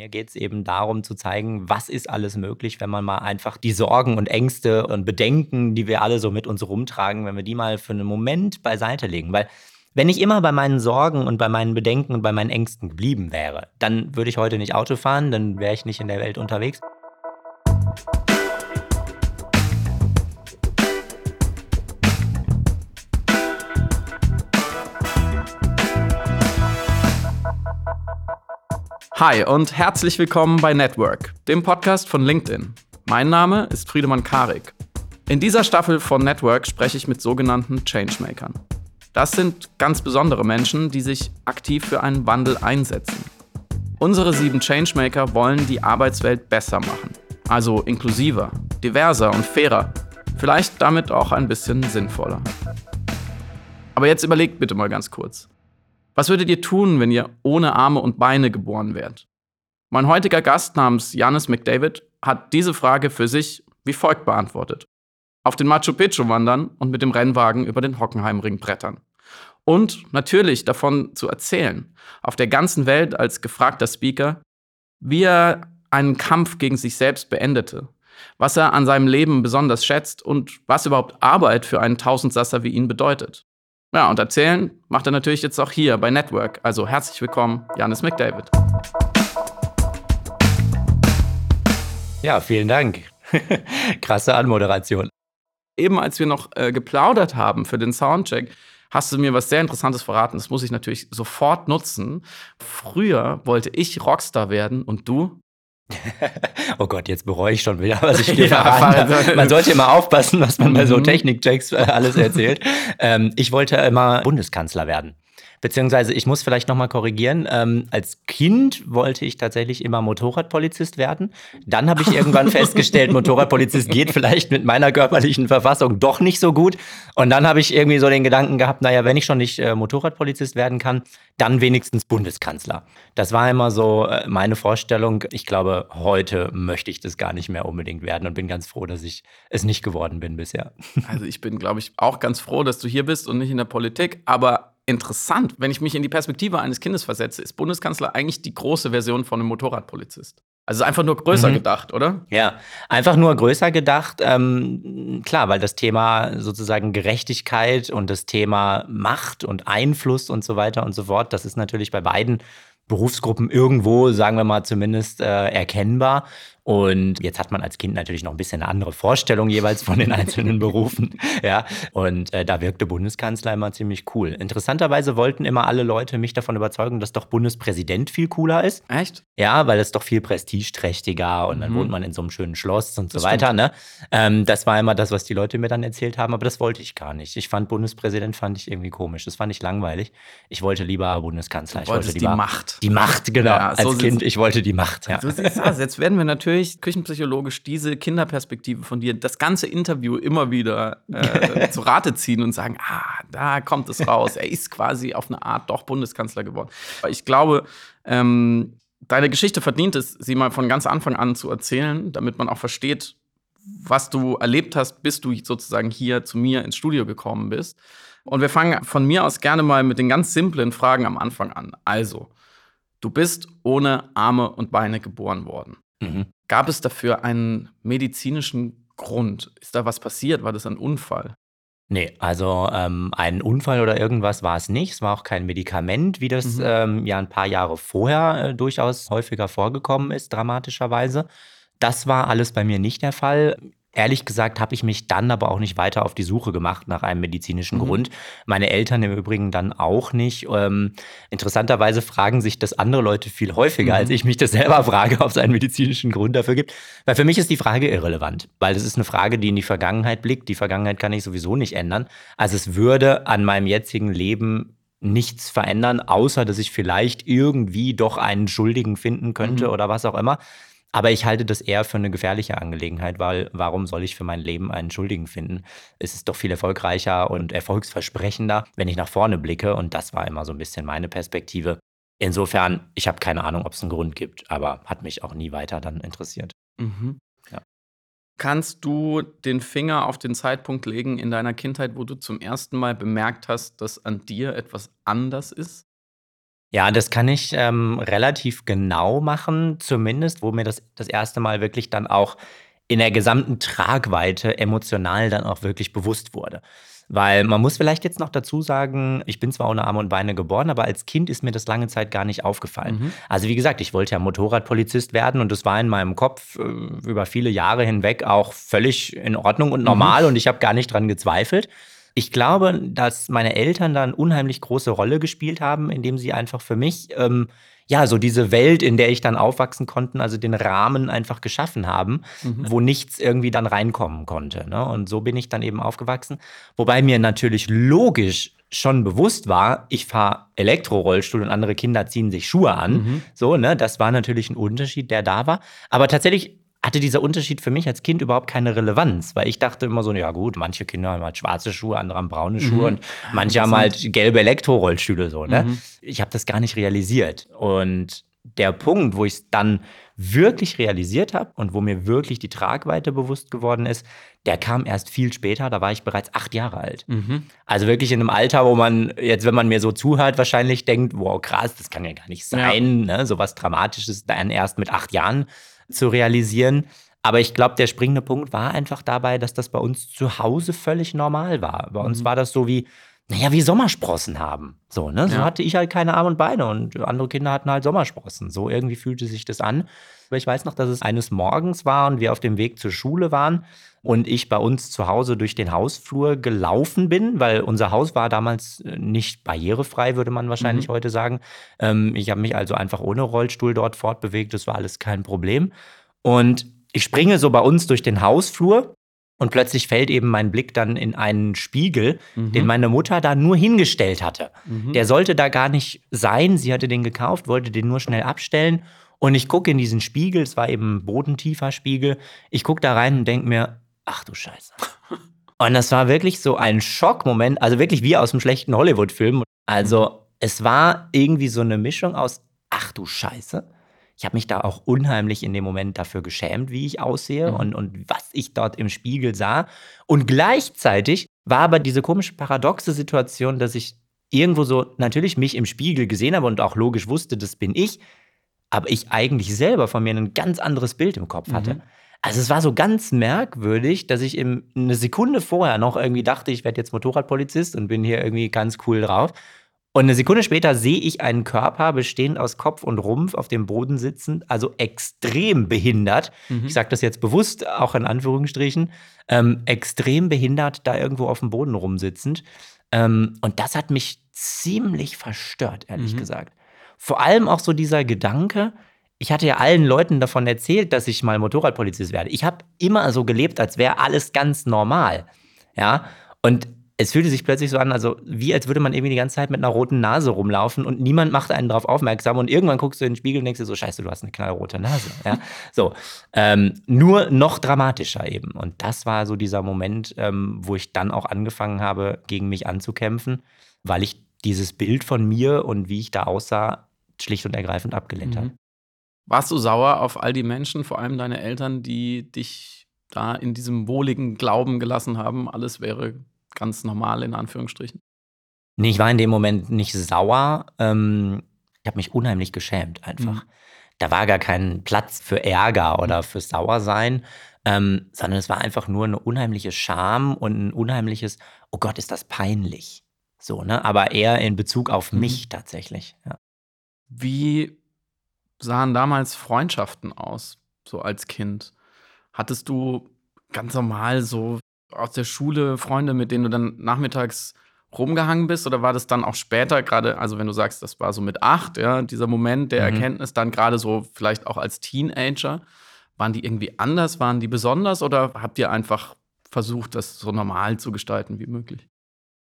mir geht es eben darum zu zeigen, was ist alles möglich, wenn man mal einfach die Sorgen und Ängste und Bedenken, die wir alle so mit uns rumtragen, wenn wir die mal für einen Moment beiseite legen. Weil wenn ich immer bei meinen Sorgen und bei meinen Bedenken und bei meinen Ängsten geblieben wäre, dann würde ich heute nicht Auto fahren, dann wäre ich nicht in der Welt unterwegs. Hi und herzlich willkommen bei Network, dem Podcast von LinkedIn. Mein Name ist Friedemann Karik. In dieser Staffel von Network spreche ich mit sogenannten Changemakern. Das sind ganz besondere Menschen, die sich aktiv für einen Wandel einsetzen. Unsere sieben Changemaker wollen die Arbeitswelt besser machen. Also inklusiver, diverser und fairer. Vielleicht damit auch ein bisschen sinnvoller. Aber jetzt überlegt bitte mal ganz kurz. Was würdet ihr tun, wenn ihr ohne Arme und Beine geboren wärt? Mein heutiger Gast namens Janis McDavid hat diese Frage für sich wie folgt beantwortet. Auf den Machu Picchu wandern und mit dem Rennwagen über den Hockenheimring brettern. Und natürlich davon zu erzählen, auf der ganzen Welt als gefragter Speaker, wie er einen Kampf gegen sich selbst beendete, was er an seinem Leben besonders schätzt und was überhaupt Arbeit für einen Tausendsasser wie ihn bedeutet. Ja, und erzählen macht er natürlich jetzt auch hier bei Network. Also herzlich willkommen, Janis McDavid. Ja, vielen Dank. Krasse Anmoderation. Eben als wir noch äh, geplaudert haben für den Soundcheck, hast du mir was sehr Interessantes verraten. Das muss ich natürlich sofort nutzen. Früher wollte ich Rockstar werden und du? oh Gott, jetzt bereue ich schon wieder, was ich dir ja, verraten Man sollte immer aufpassen, was man bei so mhm. Technikchecks äh, alles erzählt. ähm, ich wollte immer Bundeskanzler werden. Beziehungsweise, ich muss vielleicht nochmal korrigieren. Ähm, als Kind wollte ich tatsächlich immer Motorradpolizist werden. Dann habe ich irgendwann festgestellt, Motorradpolizist geht vielleicht mit meiner körperlichen Verfassung doch nicht so gut. Und dann habe ich irgendwie so den Gedanken gehabt, naja, wenn ich schon nicht äh, Motorradpolizist werden kann, dann wenigstens Bundeskanzler. Das war immer so äh, meine Vorstellung. Ich glaube, heute möchte ich das gar nicht mehr unbedingt werden und bin ganz froh, dass ich es nicht geworden bin bisher. Also ich bin, glaube ich, auch ganz froh, dass du hier bist und nicht in der Politik. Aber interessant, wenn ich mich in die Perspektive eines Kindes versetze, ist Bundeskanzler eigentlich die große Version von einem Motorradpolizist. Also einfach nur größer mhm. gedacht, oder? Ja, einfach nur größer gedacht. Ähm, klar, weil das Thema sozusagen Gerechtigkeit und das Thema Macht und Einfluss und so weiter und so fort, das ist natürlich bei beiden Berufsgruppen irgendwo, sagen wir mal zumindest, äh, erkennbar. Und jetzt hat man als Kind natürlich noch ein bisschen eine andere Vorstellung jeweils von den einzelnen Berufen. Ja, und äh, da wirkte Bundeskanzler immer ziemlich cool. Interessanterweise wollten immer alle Leute mich davon überzeugen, dass doch Bundespräsident viel cooler ist. Echt? Ja, weil es doch viel prestigeträchtiger und mhm. dann wohnt man in so einem schönen Schloss und das so weiter. Ne? Ähm, das war immer das, was die Leute mir dann erzählt haben, aber das wollte ich gar nicht. Ich fand Bundespräsident fand ich irgendwie komisch. Das fand ich langweilig. Ich wollte lieber Bundeskanzler. Du ich wollte lieber die Macht. Die Macht, genau. Ja, so als Kind, ich wollte die Macht. Ja. So siehst das. Jetzt werden wir natürlich natürlich küchenpsychologisch diese Kinderperspektive von dir, das ganze Interview immer wieder äh, zu Rate ziehen und sagen, ah, da kommt es raus. Er ist quasi auf eine Art doch Bundeskanzler geworden. Ich glaube, ähm, deine Geschichte verdient es, sie mal von ganz Anfang an zu erzählen, damit man auch versteht, was du erlebt hast, bis du sozusagen hier zu mir ins Studio gekommen bist. Und wir fangen von mir aus gerne mal mit den ganz simplen Fragen am Anfang an. Also, du bist ohne Arme und Beine geboren worden. Mhm. Gab es dafür einen medizinischen Grund? Ist da was passiert? War das ein Unfall? Nee, also ähm, ein Unfall oder irgendwas war es nicht. Es war auch kein Medikament, wie das mhm. ähm, ja ein paar Jahre vorher äh, durchaus häufiger vorgekommen ist, dramatischerweise. Das war alles bei mir nicht der Fall. Ehrlich gesagt habe ich mich dann aber auch nicht weiter auf die Suche gemacht nach einem medizinischen mhm. Grund. Meine Eltern im Übrigen dann auch nicht. Ähm, interessanterweise fragen sich das andere Leute viel häufiger, mhm. als ich mich das selber frage, ob es einen medizinischen Grund dafür gibt. Weil für mich ist die Frage irrelevant, weil es ist eine Frage, die in die Vergangenheit blickt. Die Vergangenheit kann ich sowieso nicht ändern. Also es würde an meinem jetzigen Leben nichts verändern, außer dass ich vielleicht irgendwie doch einen Schuldigen finden könnte mhm. oder was auch immer. Aber ich halte das eher für eine gefährliche Angelegenheit, weil warum soll ich für mein Leben einen Schuldigen finden? Es ist doch viel erfolgreicher und erfolgsversprechender, wenn ich nach vorne blicke. Und das war immer so ein bisschen meine Perspektive. Insofern, ich habe keine Ahnung, ob es einen Grund gibt, aber hat mich auch nie weiter dann interessiert. Mhm. Ja. Kannst du den Finger auf den Zeitpunkt legen in deiner Kindheit, wo du zum ersten Mal bemerkt hast, dass an dir etwas anders ist? Ja, das kann ich ähm, relativ genau machen, zumindest, wo mir das das erste Mal wirklich dann auch in der gesamten Tragweite emotional dann auch wirklich bewusst wurde. Weil man muss vielleicht jetzt noch dazu sagen, ich bin zwar ohne Arme und Beine geboren, aber als Kind ist mir das lange Zeit gar nicht aufgefallen. Mhm. Also wie gesagt, ich wollte ja Motorradpolizist werden und das war in meinem Kopf äh, über viele Jahre hinweg auch völlig in Ordnung und normal mhm. und ich habe gar nicht dran gezweifelt. Ich glaube, dass meine Eltern da eine unheimlich große Rolle gespielt haben, indem sie einfach für mich ähm, ja, so diese Welt, in der ich dann aufwachsen konnte, also den Rahmen einfach geschaffen haben, mhm. wo nichts irgendwie dann reinkommen konnte. Ne? Und so bin ich dann eben aufgewachsen. Wobei mir natürlich logisch schon bewusst war, ich fahre Elektrorollstuhl und andere Kinder ziehen sich Schuhe an. Mhm. So, ne, das war natürlich ein Unterschied, der da war. Aber tatsächlich hatte dieser Unterschied für mich als Kind überhaupt keine Relevanz, weil ich dachte immer so, ja gut, manche Kinder haben halt schwarze Schuhe, andere haben braune Schuhe mhm. und manche haben halt gelbe Elektrorollstühle so, ne? Mhm. Ich habe das gar nicht realisiert und der Punkt, wo ich es dann wirklich realisiert habe und wo mir wirklich die Tragweite bewusst geworden ist, der kam erst viel später, da war ich bereits acht Jahre alt. Mhm. Also wirklich in einem Alter, wo man jetzt, wenn man mir so zuhört, wahrscheinlich denkt, wow, krass, das kann ja gar nicht sein, ja. ne? so was Dramatisches dann erst mit acht Jahren zu realisieren. Aber ich glaube, der springende Punkt war einfach dabei, dass das bei uns zu Hause völlig normal war. Bei uns mhm. war das so wie, naja, wie Sommersprossen haben. So, ne? So ja. hatte ich halt keine Arme und Beine und andere Kinder hatten halt Sommersprossen. So irgendwie fühlte sich das an. Aber ich weiß noch, dass es eines Morgens war und wir auf dem Weg zur Schule waren und ich bei uns zu Hause durch den Hausflur gelaufen bin, weil unser Haus war damals äh, nicht barrierefrei, würde man wahrscheinlich mhm. heute sagen. Ähm, ich habe mich also einfach ohne Rollstuhl dort fortbewegt, das war alles kein Problem. Und ich springe so bei uns durch den Hausflur und plötzlich fällt eben mein Blick dann in einen Spiegel, mhm. den meine Mutter da nur hingestellt hatte. Mhm. Der sollte da gar nicht sein. Sie hatte den gekauft, wollte den nur schnell abstellen. Und ich gucke in diesen Spiegel, es war eben ein bodentiefer Spiegel. Ich gucke da rein und denke mir, ach du Scheiße. Und das war wirklich so ein Schockmoment, also wirklich wie aus einem schlechten Hollywood-Film. Also es war irgendwie so eine Mischung aus, ach du Scheiße. Ich habe mich da auch unheimlich in dem Moment dafür geschämt, wie ich aussehe mhm. und, und was ich dort im Spiegel sah. Und gleichzeitig war aber diese komische paradoxe Situation, dass ich irgendwo so natürlich mich im Spiegel gesehen habe und auch logisch wusste, das bin ich, aber ich eigentlich selber von mir ein ganz anderes Bild im Kopf hatte. Mhm. Also es war so ganz merkwürdig, dass ich im, eine Sekunde vorher noch irgendwie dachte, ich werde jetzt Motorradpolizist und bin hier irgendwie ganz cool drauf. Und eine Sekunde später sehe ich einen Körper bestehend aus Kopf und Rumpf auf dem Boden sitzend, also extrem behindert. Mhm. Ich sage das jetzt bewusst, auch in Anführungsstrichen, ähm, extrem behindert da irgendwo auf dem Boden rumsitzend. Ähm, und das hat mich ziemlich verstört, ehrlich mhm. gesagt. Vor allem auch so dieser Gedanke, ich hatte ja allen Leuten davon erzählt, dass ich mal Motorradpolizist werde. Ich habe immer so gelebt, als wäre alles ganz normal. Ja, und es fühlte sich plötzlich so an, also wie als würde man irgendwie die ganze Zeit mit einer roten Nase rumlaufen und niemand macht einen darauf aufmerksam und irgendwann guckst du in den Spiegel und denkst dir so, scheiße, du hast eine knallrote Nase. Ja? So, ähm, nur noch dramatischer eben. Und das war so dieser Moment, ähm, wo ich dann auch angefangen habe, gegen mich anzukämpfen, weil ich dieses Bild von mir und wie ich da aussah, schlicht und ergreifend abgelehnt mhm. habe. Warst du sauer auf all die Menschen, vor allem deine Eltern, die dich da in diesem wohligen Glauben gelassen haben, alles wäre ganz normal in Anführungsstrichen? Nee, ich war in dem Moment nicht sauer. Ähm, ich habe mich unheimlich geschämt einfach. Mhm. Da war gar kein Platz für Ärger oder mhm. für Sauersein, ähm, sondern es war einfach nur eine unheimliche Scham und ein unheimliches, oh Gott, ist das peinlich. So, ne? Aber eher in Bezug auf mhm. mich tatsächlich. Ja. Wie sahen damals Freundschaften aus, so als Kind? Hattest du ganz normal so aus der Schule Freunde, mit denen du dann nachmittags rumgehangen bist? Oder war das dann auch später, gerade, also wenn du sagst, das war so mit acht, ja, dieser Moment der mhm. Erkenntnis, dann gerade so vielleicht auch als Teenager, waren die irgendwie anders, waren die besonders oder habt ihr einfach versucht, das so normal zu gestalten wie möglich?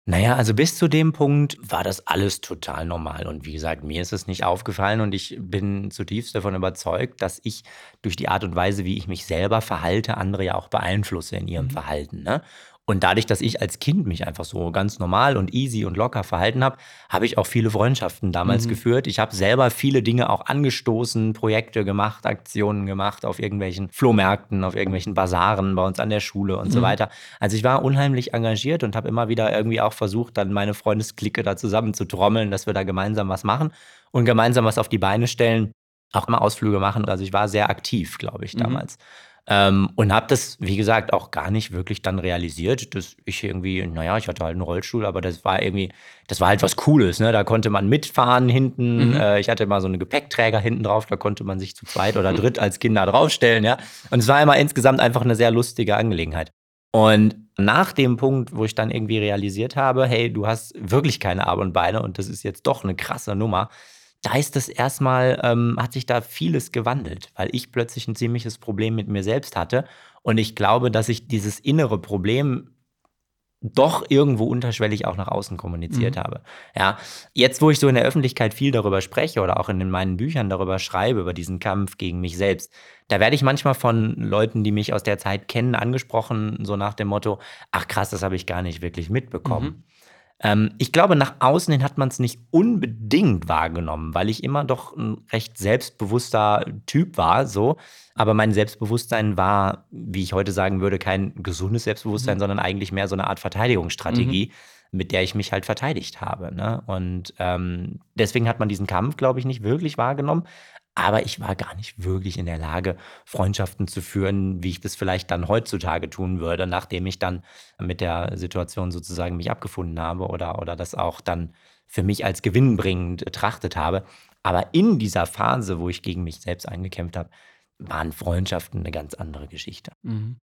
Naja, also bis zu dem Punkt war das alles total normal. Und wie gesagt, mir ist es nicht aufgefallen und ich bin zutiefst davon überzeugt, dass ich durch die Art und Weise, wie ich mich selber verhalte, andere ja auch beeinflusse in ihrem mhm. Verhalten. Ne? Und dadurch, dass ich als Kind mich einfach so ganz normal und easy und locker verhalten habe, habe ich auch viele Freundschaften damals mhm. geführt. Ich habe selber viele Dinge auch angestoßen, Projekte gemacht, Aktionen gemacht auf irgendwelchen Flohmärkten, auf irgendwelchen Basaren bei uns an der Schule und mhm. so weiter. Also ich war unheimlich engagiert und habe immer wieder irgendwie auch versucht, dann meine Freundesklicke da zusammen zu trommeln, dass wir da gemeinsam was machen. und gemeinsam was auf die Beine stellen, auch immer Ausflüge machen. Also ich war sehr aktiv, glaube ich, mhm. damals. Mhm. Ähm, und habe das, wie gesagt, auch gar nicht wirklich dann realisiert, dass ich irgendwie, naja, ich hatte halt einen Rollstuhl, aber das war irgendwie, das war halt was Cooles, ne? Da konnte man mitfahren hinten. Mhm. Äh, ich hatte mal so einen Gepäckträger hinten drauf, da konnte man sich zu zweit oder dritt als Kinder draufstellen, ja. Und es war immer insgesamt einfach eine sehr lustige Angelegenheit. Und nach dem Punkt, wo ich dann irgendwie realisiert habe, hey, du hast wirklich keine Arme und Beine und das ist jetzt doch eine krasse Nummer, da ist das erstmal, ähm, hat sich da vieles gewandelt, weil ich plötzlich ein ziemliches Problem mit mir selbst hatte. Und ich glaube, dass ich dieses innere Problem doch irgendwo unterschwellig auch nach außen kommuniziert mhm. habe. Ja, jetzt, wo ich so in der Öffentlichkeit viel darüber spreche oder auch in meinen Büchern darüber schreibe, über diesen Kampf gegen mich selbst, da werde ich manchmal von Leuten, die mich aus der Zeit kennen, angesprochen, so nach dem Motto, ach krass, das habe ich gar nicht wirklich mitbekommen. Mhm. Ähm, ich glaube, nach außen hin hat man es nicht unbedingt wahrgenommen, weil ich immer doch ein recht selbstbewusster Typ war, so. Aber mein Selbstbewusstsein war, wie ich heute sagen würde, kein gesundes Selbstbewusstsein, mhm. sondern eigentlich mehr so eine Art Verteidigungsstrategie. Mhm mit der ich mich halt verteidigt habe. Ne? Und ähm, deswegen hat man diesen Kampf, glaube ich, nicht wirklich wahrgenommen. Aber ich war gar nicht wirklich in der Lage, Freundschaften zu führen, wie ich das vielleicht dann heutzutage tun würde, nachdem ich dann mit der Situation sozusagen mich abgefunden habe oder, oder das auch dann für mich als gewinnbringend betrachtet habe. Aber in dieser Phase, wo ich gegen mich selbst eingekämpft habe, waren Freundschaften eine ganz andere Geschichte. Mhm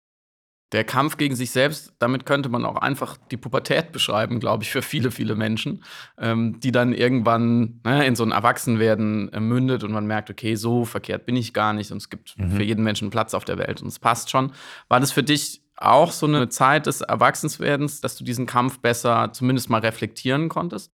der Kampf gegen sich selbst, damit könnte man auch einfach die Pubertät beschreiben, glaube ich, für viele, viele Menschen, ähm, die dann irgendwann ne, in so ein Erwachsenwerden äh, mündet und man merkt, okay, so verkehrt bin ich gar nicht und es gibt mhm. für jeden Menschen Platz auf der Welt und es passt schon. War das für dich auch so eine Zeit des Erwachsenswerdens, dass du diesen Kampf besser zumindest mal reflektieren konntest?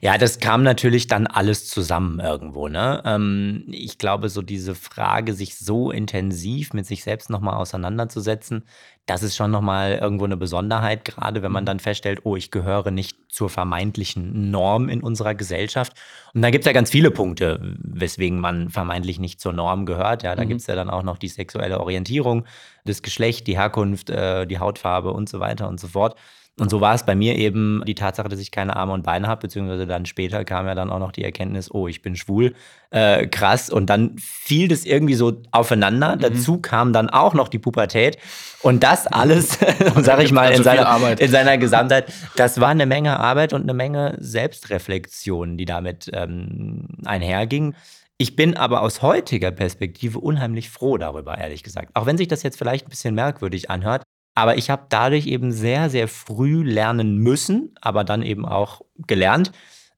Ja, das kam natürlich dann alles zusammen irgendwo, ne? Ähm, ich glaube, so diese Frage, sich so intensiv mit sich selbst nochmal auseinanderzusetzen, das ist schon nochmal irgendwo eine Besonderheit, gerade wenn man mhm. dann feststellt, oh, ich gehöre nicht zur vermeintlichen Norm in unserer Gesellschaft. Und da gibt es ja ganz viele Punkte, weswegen man vermeintlich nicht zur Norm gehört. Ja, da mhm. gibt es ja dann auch noch die sexuelle Orientierung, das Geschlecht, die Herkunft, äh, die Hautfarbe und so weiter und so fort. Und so war es bei mir eben die Tatsache, dass ich keine Arme und Beine habe, beziehungsweise dann später kam ja dann auch noch die Erkenntnis, oh, ich bin schwul, äh, krass. Und dann fiel das irgendwie so aufeinander. Mhm. Dazu kam dann auch noch die Pubertät. Und das alles, sage ich mal, in seiner, in seiner Gesamtheit, das war eine Menge Arbeit und eine Menge Selbstreflexion, die damit ähm, einherging. Ich bin aber aus heutiger Perspektive unheimlich froh darüber, ehrlich gesagt. Auch wenn sich das jetzt vielleicht ein bisschen merkwürdig anhört. Aber ich habe dadurch eben sehr, sehr früh lernen müssen, aber dann eben auch gelernt,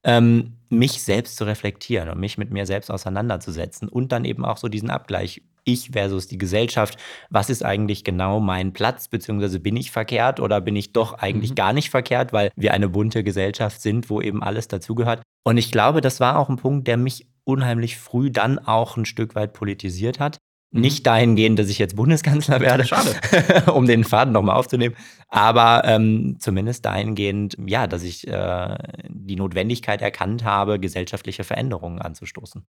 ähm, mich selbst zu reflektieren und mich mit mir selbst auseinanderzusetzen und dann eben auch so diesen Abgleich ich versus die Gesellschaft. Was ist eigentlich genau mein Platz, beziehungsweise bin ich verkehrt oder bin ich doch eigentlich mhm. gar nicht verkehrt, weil wir eine bunte Gesellschaft sind, wo eben alles dazugehört. Und ich glaube, das war auch ein Punkt, der mich unheimlich früh dann auch ein Stück weit politisiert hat. Nicht dahingehend, dass ich jetzt Bundeskanzler werde, Schade. um den Faden nochmal aufzunehmen, aber ähm, zumindest dahingehend, ja, dass ich äh, die Notwendigkeit erkannt habe, gesellschaftliche Veränderungen anzustoßen.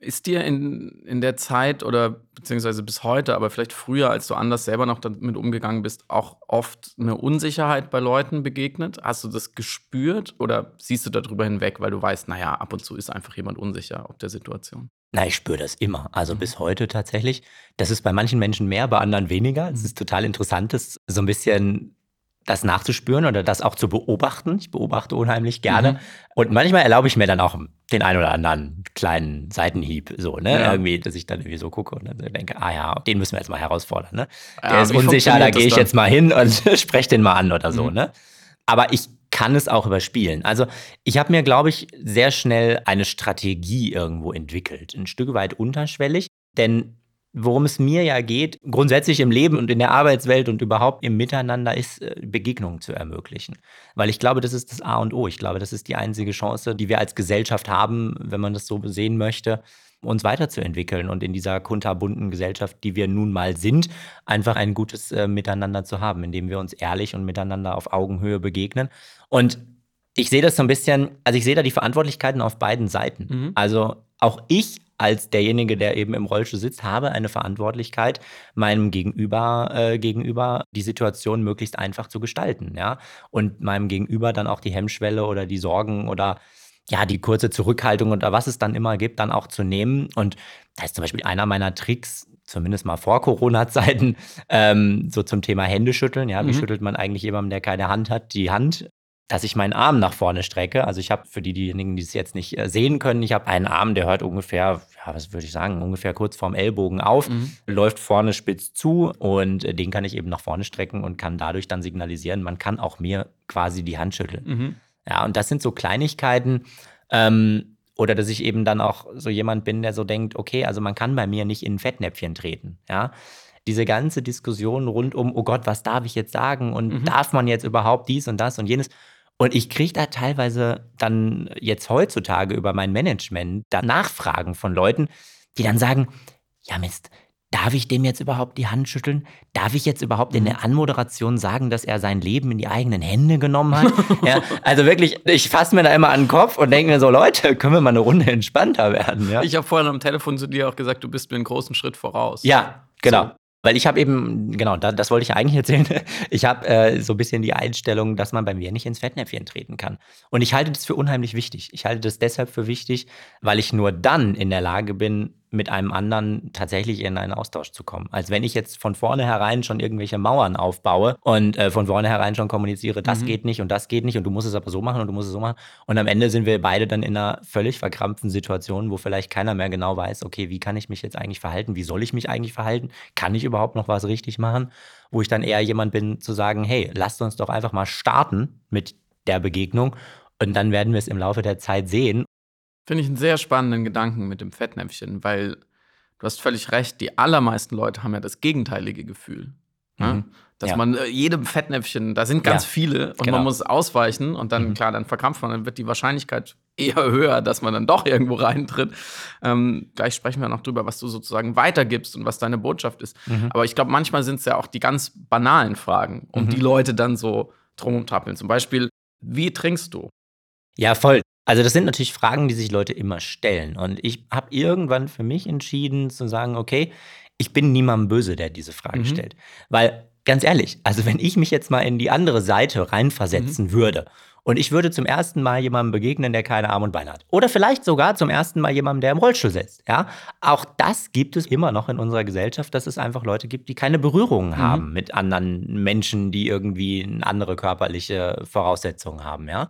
Ist dir in, in der Zeit oder beziehungsweise bis heute, aber vielleicht früher, als du anders selber noch damit umgegangen bist, auch oft eine Unsicherheit bei Leuten begegnet? Hast du das gespürt oder siehst du darüber hinweg, weil du weißt, naja, ab und zu ist einfach jemand unsicher ob der Situation? Na, ich spüre das immer. Also mhm. bis heute tatsächlich. Das ist bei manchen Menschen mehr, bei anderen weniger. Es mhm. ist total interessant, das so ein bisschen das nachzuspüren oder das auch zu beobachten. Ich beobachte unheimlich gerne. Mhm. Und manchmal erlaube ich mir dann auch den einen oder anderen kleinen Seitenhieb, so, ne? Ja. Irgendwie, dass ich dann irgendwie so gucke und dann denke, ah ja, den müssen wir jetzt mal herausfordern, ne? Der ja, ist unsicher, da gehe ich jetzt mal hin und spreche den mal an oder so, mhm. ne? Aber ich kann es auch überspielen. Also ich habe mir, glaube ich, sehr schnell eine Strategie irgendwo entwickelt. Ein Stück weit unterschwellig. Denn worum es mir ja geht, grundsätzlich im Leben und in der Arbeitswelt und überhaupt im Miteinander, ist äh, Begegnungen zu ermöglichen. Weil ich glaube, das ist das A und O. Ich glaube, das ist die einzige Chance, die wir als Gesellschaft haben, wenn man das so sehen möchte, uns weiterzuentwickeln und in dieser kunterbunten Gesellschaft, die wir nun mal sind, einfach ein gutes äh, Miteinander zu haben, indem wir uns ehrlich und miteinander auf Augenhöhe begegnen. Und ich sehe das so ein bisschen, also ich sehe da die Verantwortlichkeiten auf beiden Seiten. Mhm. Also auch ich als derjenige, der eben im Rollstuhl sitzt, habe eine Verantwortlichkeit, meinem Gegenüber äh, gegenüber die Situation möglichst einfach zu gestalten, ja, und meinem Gegenüber dann auch die Hemmschwelle oder die Sorgen oder ja, die kurze Zurückhaltung oder was es dann immer gibt, dann auch zu nehmen. Und da ist zum Beispiel einer meiner Tricks, zumindest mal vor Corona-Zeiten, ähm, so zum Thema Händeschütteln. Ja, mhm. wie schüttelt man eigentlich jemandem, der keine Hand hat, die Hand? Dass ich meinen Arm nach vorne strecke. Also ich habe für die, diejenigen, die es jetzt nicht äh, sehen können, ich habe einen Arm, der hört ungefähr, ja, was würde ich sagen, ungefähr kurz vorm Ellbogen auf, mhm. läuft vorne spitz zu und äh, den kann ich eben nach vorne strecken und kann dadurch dann signalisieren, man kann auch mir quasi die Hand schütteln. Mhm. Ja, und das sind so Kleinigkeiten, ähm, oder dass ich eben dann auch so jemand bin, der so denkt, okay, also man kann bei mir nicht in ein Fettnäpfchen treten, ja. Diese ganze Diskussion rund um, oh Gott, was darf ich jetzt sagen und mhm. darf man jetzt überhaupt dies und das und jenes. Und ich kriege da teilweise dann jetzt heutzutage über mein Management da Nachfragen von Leuten, die dann sagen, ja Mist, Darf ich dem jetzt überhaupt die Hand schütteln? Darf ich jetzt überhaupt in mhm. der Anmoderation sagen, dass er sein Leben in die eigenen Hände genommen hat? ja, also wirklich, ich fasse mir da immer an den Kopf und denke mir so, Leute, können wir mal eine Runde entspannter werden? Ja? Ich habe vorhin am Telefon zu dir auch gesagt, du bist mir einen großen Schritt voraus. Ja, genau. So. Weil ich habe eben, genau, da, das wollte ich eigentlich erzählen. Ich habe äh, so ein bisschen die Einstellung, dass man bei mir nicht ins Fettnäpfchen treten kann. Und ich halte das für unheimlich wichtig. Ich halte das deshalb für wichtig, weil ich nur dann in der Lage bin, mit einem anderen tatsächlich in einen Austausch zu kommen. Als wenn ich jetzt von vornherein schon irgendwelche Mauern aufbaue und äh, von vornherein schon kommuniziere, das mhm. geht nicht und das geht nicht und du musst es aber so machen und du musst es so machen. Und am Ende sind wir beide dann in einer völlig verkrampften Situation, wo vielleicht keiner mehr genau weiß, okay, wie kann ich mich jetzt eigentlich verhalten? Wie soll ich mich eigentlich verhalten? Kann ich überhaupt noch was richtig machen? Wo ich dann eher jemand bin, zu sagen, hey, lasst uns doch einfach mal starten mit der Begegnung und dann werden wir es im Laufe der Zeit sehen. Finde ich einen sehr spannenden Gedanken mit dem Fettnäpfchen, weil du hast völlig recht, die allermeisten Leute haben ja das gegenteilige Gefühl. Ne? Mhm. Dass ja. man äh, jedem Fettnäpfchen, da sind ganz ja. viele und genau. man muss ausweichen und dann, mhm. klar, dann verkrampft man, dann wird die Wahrscheinlichkeit eher höher, dass man dann doch irgendwo reintritt. Ähm, gleich sprechen wir noch drüber, was du sozusagen weitergibst und was deine Botschaft ist. Mhm. Aber ich glaube, manchmal sind es ja auch die ganz banalen Fragen, um mhm. die Leute dann so drum tappeln. Zum Beispiel, wie trinkst du? Ja, voll. Also das sind natürlich Fragen, die sich Leute immer stellen. Und ich habe irgendwann für mich entschieden zu sagen, okay, ich bin niemandem böse, der diese Frage mhm. stellt. Weil, ganz ehrlich, also wenn ich mich jetzt mal in die andere Seite reinversetzen mhm. würde und ich würde zum ersten Mal jemandem begegnen, der keine Arme und Beine hat. Oder vielleicht sogar zum ersten Mal jemandem, der im Rollstuhl sitzt. Ja? Auch das gibt es immer noch in unserer Gesellschaft, dass es einfach Leute gibt, die keine Berührungen mhm. haben mit anderen Menschen, die irgendwie andere körperliche Voraussetzungen haben. Ja?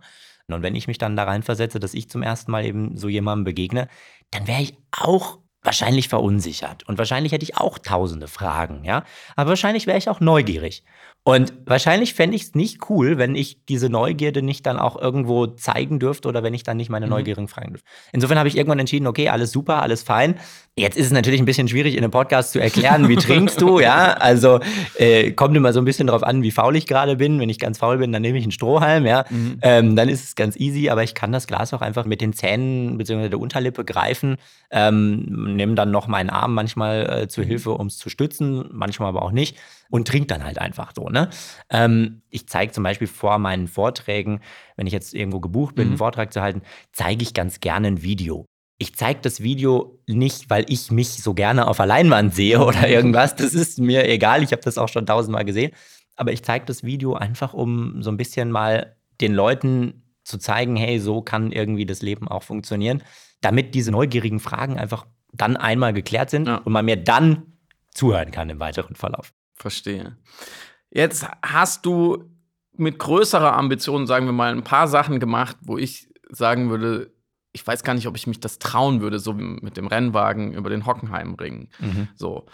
Und wenn ich mich dann da reinversetze, dass ich zum ersten Mal eben so jemandem begegne, dann wäre ich auch wahrscheinlich verunsichert und wahrscheinlich hätte ich auch tausende Fragen, ja. Aber wahrscheinlich wäre ich auch neugierig. Und wahrscheinlich fände ich es nicht cool, wenn ich diese Neugierde nicht dann auch irgendwo zeigen dürfte oder wenn ich dann nicht meine mhm. Neugierigen fragen dürfte. Insofern habe ich irgendwann entschieden, okay, alles super, alles fein. Jetzt ist es natürlich ein bisschen schwierig, in einem Podcast zu erklären, wie trinkst du, ja. Also äh, kommt immer so ein bisschen darauf an, wie faul ich gerade bin. Wenn ich ganz faul bin, dann nehme ich einen Strohhalm, ja. Mhm. Ähm, dann ist es ganz easy, aber ich kann das Glas auch einfach mit den Zähnen bzw. der Unterlippe greifen, ähm, nehme dann noch meinen Arm manchmal äh, zur mhm. Hilfe, um es zu stützen, manchmal aber auch nicht und trinkt dann halt einfach so. Ne? Ähm, ich zeige zum Beispiel vor meinen Vorträgen, wenn ich jetzt irgendwo gebucht bin, mhm. einen Vortrag zu halten, zeige ich ganz gerne ein Video. Ich zeige das Video nicht, weil ich mich so gerne auf der Leinwand sehe oder irgendwas. Das ist mir egal. Ich habe das auch schon tausendmal gesehen. Aber ich zeige das Video einfach, um so ein bisschen mal den Leuten zu zeigen, hey, so kann irgendwie das Leben auch funktionieren, damit diese neugierigen Fragen einfach dann einmal geklärt sind ja. und man mir dann zuhören kann im weiteren Verlauf. Verstehe. Jetzt hast du mit größerer Ambition, sagen wir mal, ein paar Sachen gemacht, wo ich sagen würde, ich weiß gar nicht, ob ich mich das trauen würde, so mit dem Rennwagen über den Hockenheimring. Mhm. So.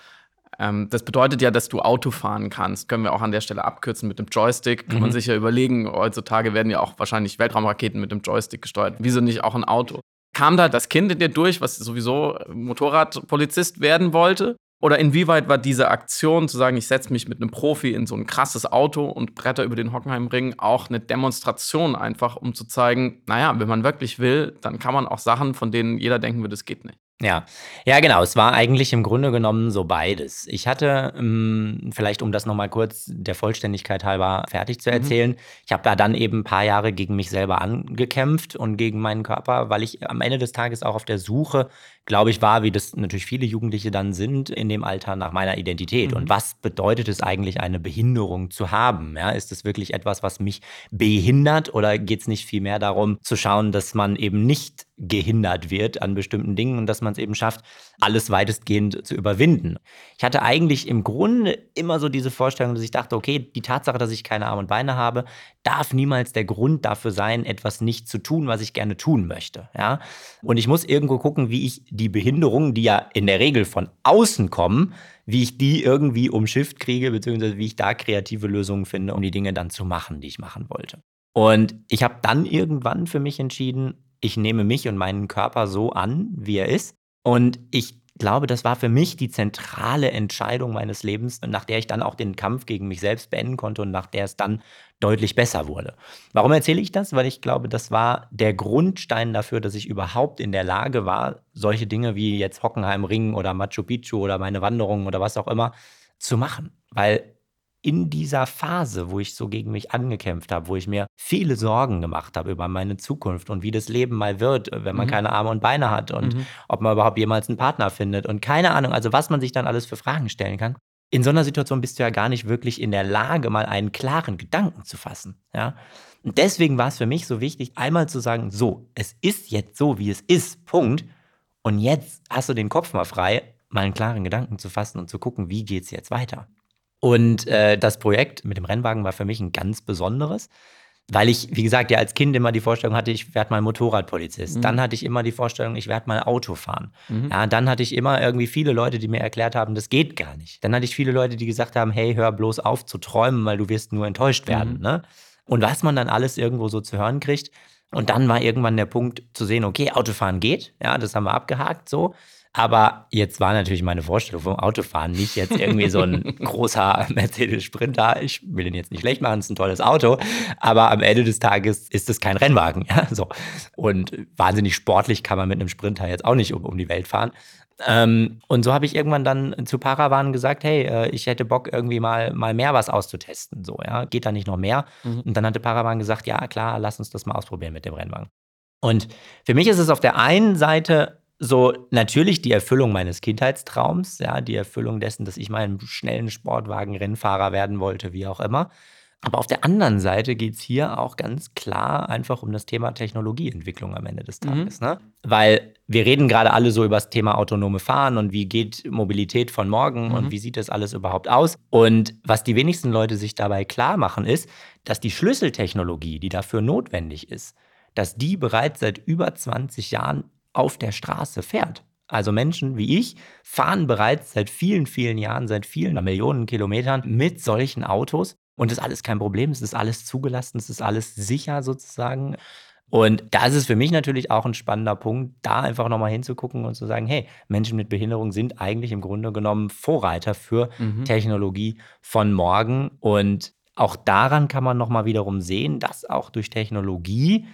Ähm, das bedeutet ja, dass du Auto fahren kannst. Können wir auch an der Stelle abkürzen mit dem Joystick. Kann mhm. man sich ja überlegen, heutzutage werden ja auch wahrscheinlich Weltraumraketen mit dem Joystick gesteuert. Wieso nicht auch ein Auto? Kam da das Kind in dir durch, was sowieso Motorradpolizist werden wollte? Oder inwieweit war diese Aktion, zu sagen, ich setze mich mit einem Profi in so ein krasses Auto und bretter über den Hockenheimring, auch eine Demonstration einfach, um zu zeigen, naja, wenn man wirklich will, dann kann man auch Sachen, von denen jeder denken würde, es geht nicht. Ja, ja, genau. Es war eigentlich im Grunde genommen so beides. Ich hatte, ähm, vielleicht um das nochmal kurz der Vollständigkeit halber fertig zu mhm. erzählen, mhm. ich habe da dann eben ein paar Jahre gegen mich selber angekämpft und gegen meinen Körper, weil ich am Ende des Tages auch auf der Suche glaube ich, war, wie das natürlich viele Jugendliche dann sind, in dem Alter nach meiner Identität. Mhm. Und was bedeutet es eigentlich, eine Behinderung zu haben? Ja, ist es wirklich etwas, was mich behindert oder geht es nicht vielmehr darum, zu schauen, dass man eben nicht gehindert wird an bestimmten Dingen und dass man es eben schafft, alles weitestgehend zu überwinden. Ich hatte eigentlich im Grunde immer so diese Vorstellung, dass ich dachte, okay, die Tatsache, dass ich keine Arme und Beine habe, darf niemals der Grund dafür sein, etwas nicht zu tun, was ich gerne tun möchte. Ja? Und ich muss irgendwo gucken, wie ich die Behinderungen, die ja in der Regel von außen kommen, wie ich die irgendwie umschifft kriege, beziehungsweise wie ich da kreative Lösungen finde, um die Dinge dann zu machen, die ich machen wollte. Und ich habe dann irgendwann für mich entschieden, ich nehme mich und meinen Körper so an, wie er ist. Und ich glaube, das war für mich die zentrale Entscheidung meines Lebens, nach der ich dann auch den Kampf gegen mich selbst beenden konnte und nach der es dann deutlich besser wurde. Warum erzähle ich das? Weil ich glaube, das war der Grundstein dafür, dass ich überhaupt in der Lage war, solche Dinge wie jetzt Hockenheim Ring oder Machu Picchu oder meine Wanderungen oder was auch immer zu machen. Weil in dieser Phase, wo ich so gegen mich angekämpft habe, wo ich mir viele Sorgen gemacht habe über meine Zukunft und wie das Leben mal wird, wenn man mhm. keine Arme und Beine hat und mhm. ob man überhaupt jemals einen Partner findet und keine Ahnung, also was man sich dann alles für Fragen stellen kann. In so einer Situation bist du ja gar nicht wirklich in der Lage, mal einen klaren Gedanken zu fassen. Ja? Und deswegen war es für mich so wichtig, einmal zu sagen, so, es ist jetzt so, wie es ist, Punkt. Und jetzt hast du den Kopf mal frei, mal einen klaren Gedanken zu fassen und zu gucken, wie geht es jetzt weiter. Und äh, das Projekt mit dem Rennwagen war für mich ein ganz besonderes, weil ich, wie gesagt, ja als Kind immer die Vorstellung hatte, ich werde mal Motorradpolizist. Mhm. Dann hatte ich immer die Vorstellung, ich werde mal Auto fahren. Mhm. Ja, dann hatte ich immer irgendwie viele Leute, die mir erklärt haben, das geht gar nicht. Dann hatte ich viele Leute, die gesagt haben, hey, hör bloß auf zu träumen, weil du wirst nur enttäuscht werden. Mhm. Ne? Und was man dann alles irgendwo so zu hören kriegt. Und dann war irgendwann der Punkt zu sehen, okay, Autofahren geht. Ja, das haben wir abgehakt so. Aber jetzt war natürlich meine Vorstellung vom Autofahren nicht jetzt irgendwie so ein großer Mercedes Sprinter. Ich will den jetzt nicht schlecht machen, es ist ein tolles Auto. Aber am Ende des Tages ist es kein Rennwagen. Ja, so. Und wahnsinnig sportlich kann man mit einem Sprinter jetzt auch nicht um, um die Welt fahren. Ähm, und so habe ich irgendwann dann zu Paravan gesagt, hey, äh, ich hätte Bock irgendwie mal, mal mehr was auszutesten. So, ja, geht da nicht noch mehr? Mhm. Und dann hatte Paravan gesagt, ja klar, lass uns das mal ausprobieren mit dem Rennwagen. Und für mich ist es auf der einen Seite so natürlich die Erfüllung meines Kindheitstraums, ja, die Erfüllung dessen, dass ich mal einen schnellen Sportwagen-Rennfahrer werden wollte, wie auch immer. Aber auf der anderen Seite geht es hier auch ganz klar einfach um das Thema Technologieentwicklung am Ende des mhm. Tages. Mhm. Ne? Weil wir reden gerade alle so über das Thema autonome Fahren und wie geht Mobilität von morgen mhm. und wie sieht das alles überhaupt aus. Und was die wenigsten Leute sich dabei klar machen, ist, dass die Schlüsseltechnologie, die dafür notwendig ist, dass die bereits seit über 20 Jahren auf der Straße fährt. Also Menschen wie ich fahren bereits seit vielen, vielen Jahren, seit vielen Millionen Kilometern mit solchen Autos. Und das ist alles kein Problem, es ist alles zugelassen, es ist alles sicher sozusagen. Und da ist es für mich natürlich auch ein spannender Punkt, da einfach nochmal hinzugucken und zu sagen, hey, Menschen mit Behinderung sind eigentlich im Grunde genommen Vorreiter für mhm. Technologie von morgen. Und auch daran kann man nochmal wiederum sehen, dass auch durch Technologie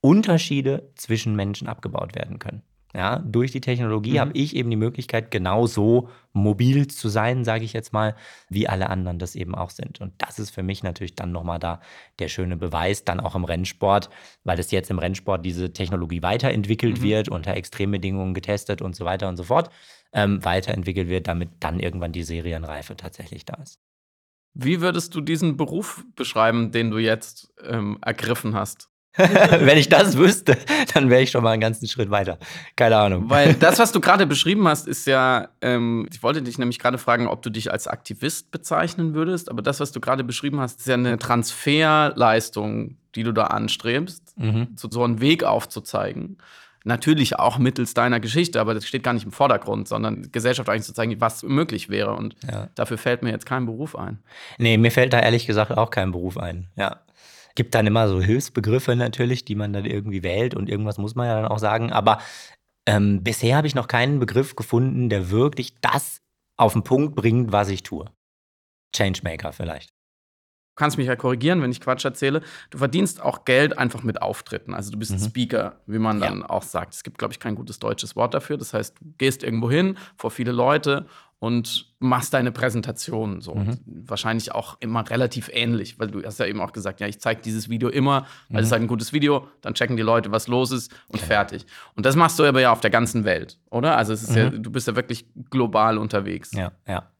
Unterschiede zwischen Menschen abgebaut werden können. Ja, durch die Technologie mhm. habe ich eben die Möglichkeit, genauso mobil zu sein, sage ich jetzt mal, wie alle anderen das eben auch sind. Und das ist für mich natürlich dann nochmal da der schöne Beweis, dann auch im Rennsport, weil es jetzt im Rennsport diese Technologie weiterentwickelt mhm. wird, unter Extrembedingungen getestet und so weiter und so fort, ähm, weiterentwickelt wird, damit dann irgendwann die Serienreife tatsächlich da ist. Wie würdest du diesen Beruf beschreiben, den du jetzt ähm, ergriffen hast? Wenn ich das wüsste, dann wäre ich schon mal einen ganzen Schritt weiter. Keine Ahnung. Weil das, was du gerade beschrieben hast, ist ja, ähm, ich wollte dich nämlich gerade fragen, ob du dich als Aktivist bezeichnen würdest, aber das, was du gerade beschrieben hast, ist ja eine Transferleistung, die du da anstrebst, mhm. so, so einen Weg aufzuzeigen. Natürlich auch mittels deiner Geschichte, aber das steht gar nicht im Vordergrund, sondern Gesellschaft eigentlich zu zeigen, was möglich wäre. Und ja. dafür fällt mir jetzt kein Beruf ein. Nee, mir fällt da ehrlich gesagt auch kein Beruf ein. Ja gibt dann immer so Hilfsbegriffe natürlich, die man dann irgendwie wählt und irgendwas muss man ja dann auch sagen. Aber ähm, bisher habe ich noch keinen Begriff gefunden, der wirklich das auf den Punkt bringt, was ich tue. Changemaker vielleicht. Du kannst mich ja korrigieren, wenn ich Quatsch erzähle. Du verdienst auch Geld einfach mit Auftritten. Also du bist mhm. Speaker, wie man dann ja. auch sagt. Es gibt, glaube ich, kein gutes deutsches Wort dafür. Das heißt, du gehst irgendwo hin vor viele Leute und machst deine Präsentation so. Mhm. Wahrscheinlich auch immer relativ ähnlich, weil du hast ja eben auch gesagt, ja, ich zeige dieses Video immer, weil mhm. es ist halt ein gutes Video, dann checken die Leute, was los ist und ja. fertig. Und das machst du aber ja auf der ganzen Welt, oder? Also es ist mhm. ja, du bist ja wirklich global unterwegs. Ja, ja.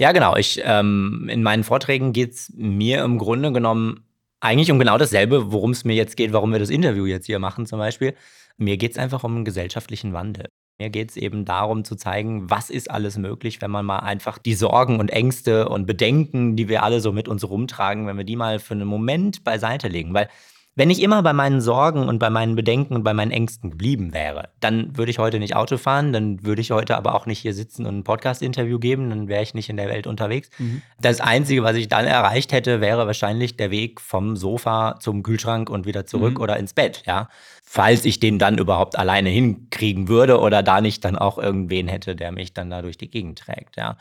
Ja, genau. Ich, ähm, in meinen Vorträgen geht es mir im Grunde genommen eigentlich um genau dasselbe, worum es mir jetzt geht, warum wir das Interview jetzt hier machen zum Beispiel. Mir geht es einfach um einen gesellschaftlichen Wandel. Mir geht es eben darum zu zeigen, was ist alles möglich, wenn man mal einfach die Sorgen und Ängste und Bedenken, die wir alle so mit uns rumtragen, wenn wir die mal für einen Moment beiseite legen. Weil wenn ich immer bei meinen Sorgen und bei meinen Bedenken und bei meinen Ängsten geblieben wäre, dann würde ich heute nicht Auto fahren, dann würde ich heute aber auch nicht hier sitzen und ein Podcast-Interview geben, dann wäre ich nicht in der Welt unterwegs. Mhm. Das Einzige, was ich dann erreicht hätte, wäre wahrscheinlich der Weg vom Sofa zum Kühlschrank und wieder zurück mhm. oder ins Bett, ja. Falls ich den dann überhaupt alleine hinkriegen würde oder da nicht dann auch irgendwen hätte, der mich dann da durch die Gegend trägt, ja.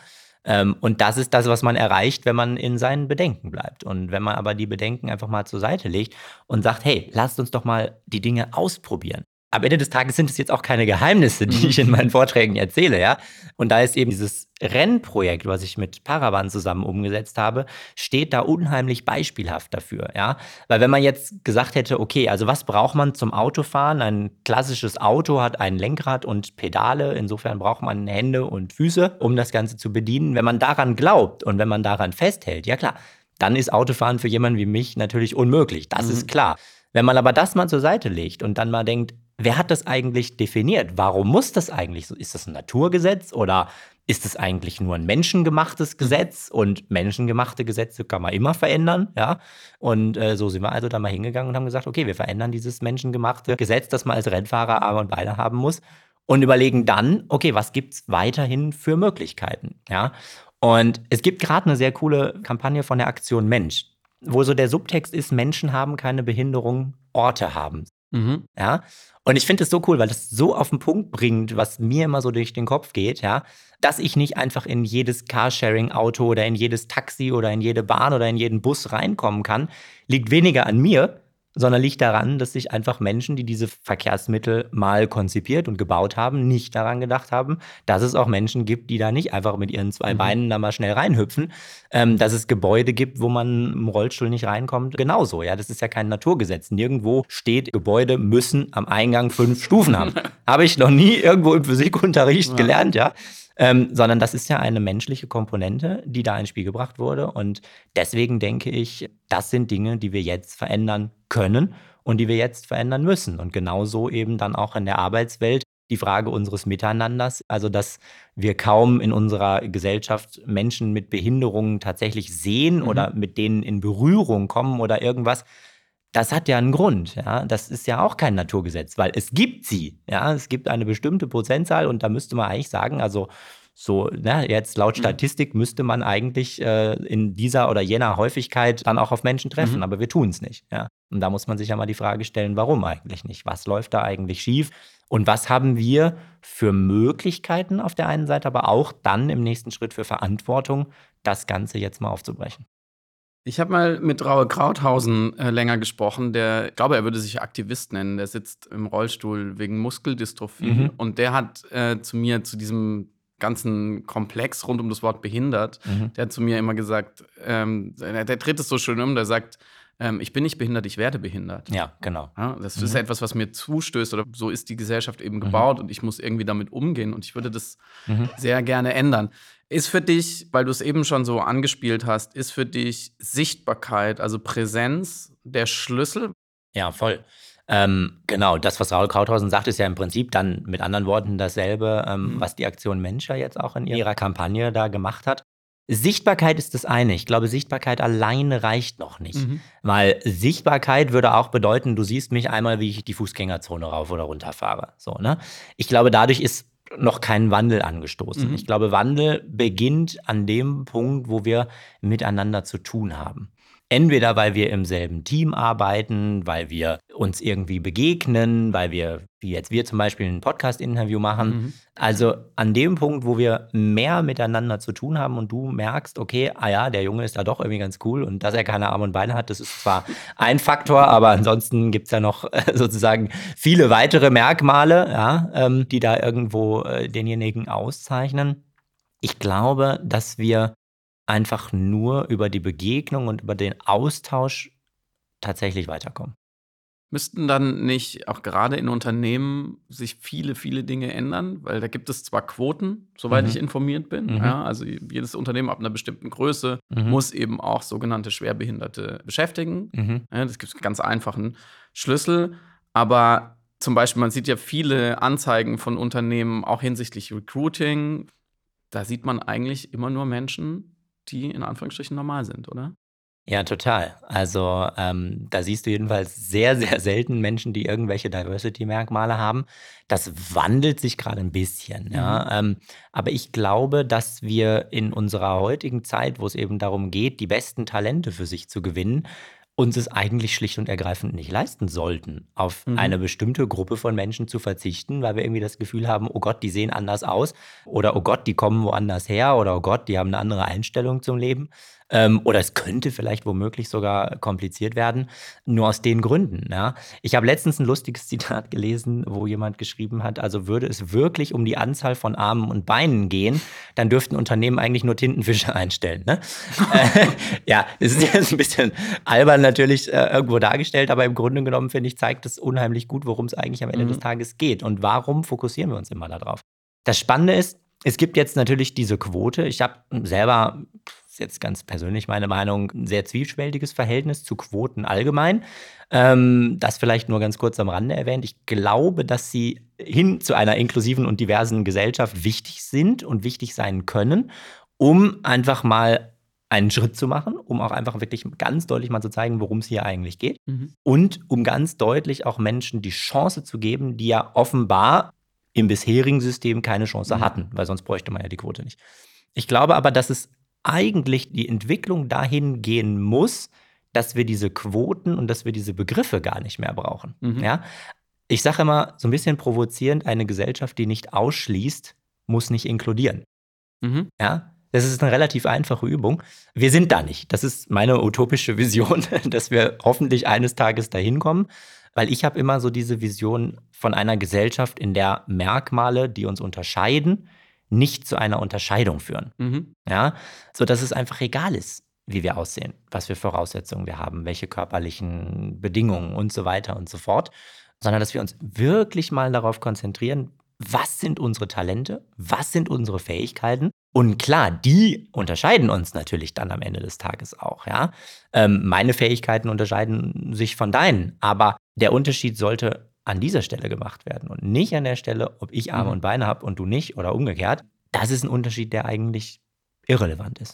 Ähm, und das ist das, was man erreicht, wenn man in seinen Bedenken bleibt. Und wenn man aber die Bedenken einfach mal zur Seite legt und sagt, hey, lasst uns doch mal die Dinge ausprobieren am Ende des Tages sind es jetzt auch keine Geheimnisse, die ich in meinen Vorträgen erzähle, ja. Und da ist eben dieses Rennprojekt, was ich mit Paravan zusammen umgesetzt habe, steht da unheimlich beispielhaft dafür, ja. Weil wenn man jetzt gesagt hätte, okay, also was braucht man zum Autofahren? Ein klassisches Auto hat ein Lenkrad und Pedale, insofern braucht man Hände und Füße, um das Ganze zu bedienen. Wenn man daran glaubt und wenn man daran festhält, ja klar, dann ist Autofahren für jemanden wie mich natürlich unmöglich. Das mhm. ist klar. Wenn man aber das mal zur Seite legt und dann mal denkt, wer hat das eigentlich definiert? Warum muss das eigentlich so? Ist das ein Naturgesetz oder ist es eigentlich nur ein menschengemachtes Gesetz? Und menschengemachte Gesetze kann man immer verändern, ja. Und äh, so sind wir also da mal hingegangen und haben gesagt, okay, wir verändern dieses menschengemachte Gesetz, das man als Rennfahrer Arme und Beine haben muss. Und überlegen dann, okay, was gibt es weiterhin für Möglichkeiten, ja. Und es gibt gerade eine sehr coole Kampagne von der Aktion Mensch, wo so der Subtext ist, Menschen haben keine Behinderung, Orte haben. Mhm. Ja. Und ich finde es so cool, weil das so auf den Punkt bringt, was mir immer so durch den Kopf geht, ja, dass ich nicht einfach in jedes Carsharing-Auto oder in jedes Taxi oder in jede Bahn oder in jeden Bus reinkommen kann, liegt weniger an mir, sondern liegt daran, dass sich einfach Menschen, die diese Verkehrsmittel mal konzipiert und gebaut haben, nicht daran gedacht haben, dass es auch Menschen gibt, die da nicht einfach mit ihren zwei mhm. Beinen da mal schnell reinhüpfen, ähm, dass es Gebäude gibt, wo man im Rollstuhl nicht reinkommt. Genauso, ja, das ist ja kein Naturgesetz. Nirgendwo steht, Gebäude müssen am Eingang fünf Stufen haben. Habe ich noch nie irgendwo im Physikunterricht ja. gelernt, ja ähm, sondern das ist ja eine menschliche Komponente, die da ins Spiel gebracht wurde. Und deswegen denke ich, das sind Dinge, die wir jetzt verändern können und die wir jetzt verändern müssen. Und genauso eben dann auch in der Arbeitswelt die Frage unseres Miteinanders, also dass wir kaum in unserer Gesellschaft Menschen mit Behinderungen tatsächlich sehen mhm. oder mit denen in Berührung kommen oder irgendwas. Das hat ja einen Grund, ja. Das ist ja auch kein Naturgesetz, weil es gibt sie, ja. Es gibt eine bestimmte Prozentzahl und da müsste man eigentlich sagen, also so, ne, jetzt laut mhm. Statistik müsste man eigentlich äh, in dieser oder jener Häufigkeit dann auch auf Menschen treffen, mhm. aber wir tun es nicht, ja. Und da muss man sich ja mal die Frage stellen, warum eigentlich nicht? Was läuft da eigentlich schief? Und was haben wir für Möglichkeiten auf der einen Seite, aber auch dann im nächsten Schritt für Verantwortung, das Ganze jetzt mal aufzubrechen? Ich habe mal mit Raue Krauthausen äh, länger gesprochen. Der, ich glaube, er würde sich Aktivist nennen. Der sitzt im Rollstuhl wegen Muskeldystrophie. Mhm. Und der hat äh, zu mir, zu diesem ganzen Komplex rund um das Wort behindert, mhm. der hat zu mir immer gesagt, ähm, der, der dreht es so schön um, der sagt, ähm, ich bin nicht behindert, ich werde behindert. Ja, genau. Ja, das mhm. ist etwas, was mir zustößt oder so ist die Gesellschaft eben gebaut mhm. und ich muss irgendwie damit umgehen und ich würde das mhm. sehr gerne ändern. Ist für dich, weil du es eben schon so angespielt hast, ist für dich Sichtbarkeit, also Präsenz der Schlüssel? Ja, voll. Ähm, genau, das, was Raul Krauthausen sagt, ist ja im Prinzip dann mit anderen Worten dasselbe, ähm, mhm. was die Aktion Mensch ja jetzt auch in ihrer Kampagne da gemacht hat. Sichtbarkeit ist das eine. Ich glaube, Sichtbarkeit alleine reicht noch nicht. Mhm. Weil Sichtbarkeit würde auch bedeuten, du siehst mich einmal, wie ich die Fußgängerzone rauf oder runter fahre. So, ne? Ich glaube, dadurch ist noch kein Wandel angestoßen. Mhm. Ich glaube, Wandel beginnt an dem Punkt, wo wir miteinander zu tun haben. Entweder weil wir im selben Team arbeiten, weil wir uns irgendwie begegnen, weil wir, wie jetzt wir zum Beispiel, ein Podcast-Interview machen. Mhm. Also an dem Punkt, wo wir mehr miteinander zu tun haben und du merkst, okay, ah ja, der Junge ist da doch irgendwie ganz cool und dass er keine Arme und Beine hat, das ist zwar ein Faktor, aber ansonsten gibt es ja noch äh, sozusagen viele weitere Merkmale, ja, ähm, die da irgendwo äh, denjenigen auszeichnen. Ich glaube, dass wir einfach nur über die Begegnung und über den Austausch tatsächlich weiterkommen. Müssten dann nicht auch gerade in Unternehmen sich viele, viele Dinge ändern? Weil da gibt es zwar Quoten, soweit Mhm. ich informiert bin. Mhm. Ja, also jedes Unternehmen ab einer bestimmten Größe Mhm. muss eben auch sogenannte Schwerbehinderte beschäftigen. Mhm. Ja, das gibt einen ganz einfachen Schlüssel. Aber zum Beispiel, man sieht ja viele Anzeigen von Unternehmen, auch hinsichtlich Recruiting. Da sieht man eigentlich immer nur Menschen, die in Anführungsstrichen normal sind, oder? Ja, total. Also ähm, da siehst du jedenfalls sehr, sehr selten Menschen, die irgendwelche Diversity-Merkmale haben. Das wandelt sich gerade ein bisschen. Ja? Ähm, aber ich glaube, dass wir in unserer heutigen Zeit, wo es eben darum geht, die besten Talente für sich zu gewinnen, uns es eigentlich schlicht und ergreifend nicht leisten sollten, auf Mhm. eine bestimmte Gruppe von Menschen zu verzichten, weil wir irgendwie das Gefühl haben, oh Gott, die sehen anders aus oder oh Gott, die kommen woanders her oder oh Gott, die haben eine andere Einstellung zum Leben. Ähm, oder es könnte vielleicht womöglich sogar kompliziert werden, nur aus den Gründen. Ja. Ich habe letztens ein lustiges Zitat gelesen, wo jemand geschrieben hat, also würde es wirklich um die Anzahl von Armen und Beinen gehen, dann dürften Unternehmen eigentlich nur Tintenfische einstellen. Ne? äh, ja, es ist jetzt ein bisschen albern natürlich äh, irgendwo dargestellt, aber im Grunde genommen, finde ich, zeigt es unheimlich gut, worum es eigentlich am Ende Mhm. des Tages geht und warum fokussieren wir uns immer darauf. Das Spannende ist, es gibt jetzt natürlich diese Quote. Ich habe selber, das ist jetzt ganz persönlich meine Meinung, ein sehr zwiespältiges Verhältnis zu Quoten allgemein. Ähm, das vielleicht nur ganz kurz am Rande erwähnt. Ich glaube, dass sie hin zu einer inklusiven und diversen Gesellschaft wichtig sind und wichtig sein können, um einfach mal einen Schritt zu machen, um auch einfach wirklich ganz deutlich mal zu zeigen, worum es hier eigentlich geht. Mhm. Und um ganz deutlich auch Menschen die Chance zu geben, die ja offenbar im bisherigen System keine Chance Mhm. hatten, weil sonst bräuchte man ja die Quote nicht. Ich glaube aber, dass es eigentlich die Entwicklung dahin gehen muss, dass wir diese Quoten und dass wir diese Begriffe gar nicht mehr brauchen. Mhm. Ja? Ich sage immer so ein bisschen provozierend, eine Gesellschaft, die nicht ausschließt, muss nicht inkludieren. Mhm. Ja, das ist eine relativ einfache Übung. Wir sind da nicht. Das ist meine utopische Vision, dass wir hoffentlich eines Tages dahin kommen, weil ich habe immer so diese Vision von einer Gesellschaft, in der Merkmale, die uns unterscheiden, nicht zu einer Unterscheidung führen. Mhm. Ja, so dass es einfach egal ist, wie wir aussehen, was für Voraussetzungen wir haben, welche körperlichen Bedingungen und so weiter und so fort, sondern dass wir uns wirklich mal darauf konzentrieren, was sind unsere Talente, was sind unsere Fähigkeiten und klar, die unterscheiden uns natürlich dann am Ende des Tages auch, ja. Ähm, meine Fähigkeiten unterscheiden sich von deinen, aber der Unterschied sollte an dieser Stelle gemacht werden und nicht an der Stelle, ob ich Arme Mhm. und Beine habe und du nicht oder umgekehrt. Das ist ein Unterschied, der eigentlich irrelevant ist.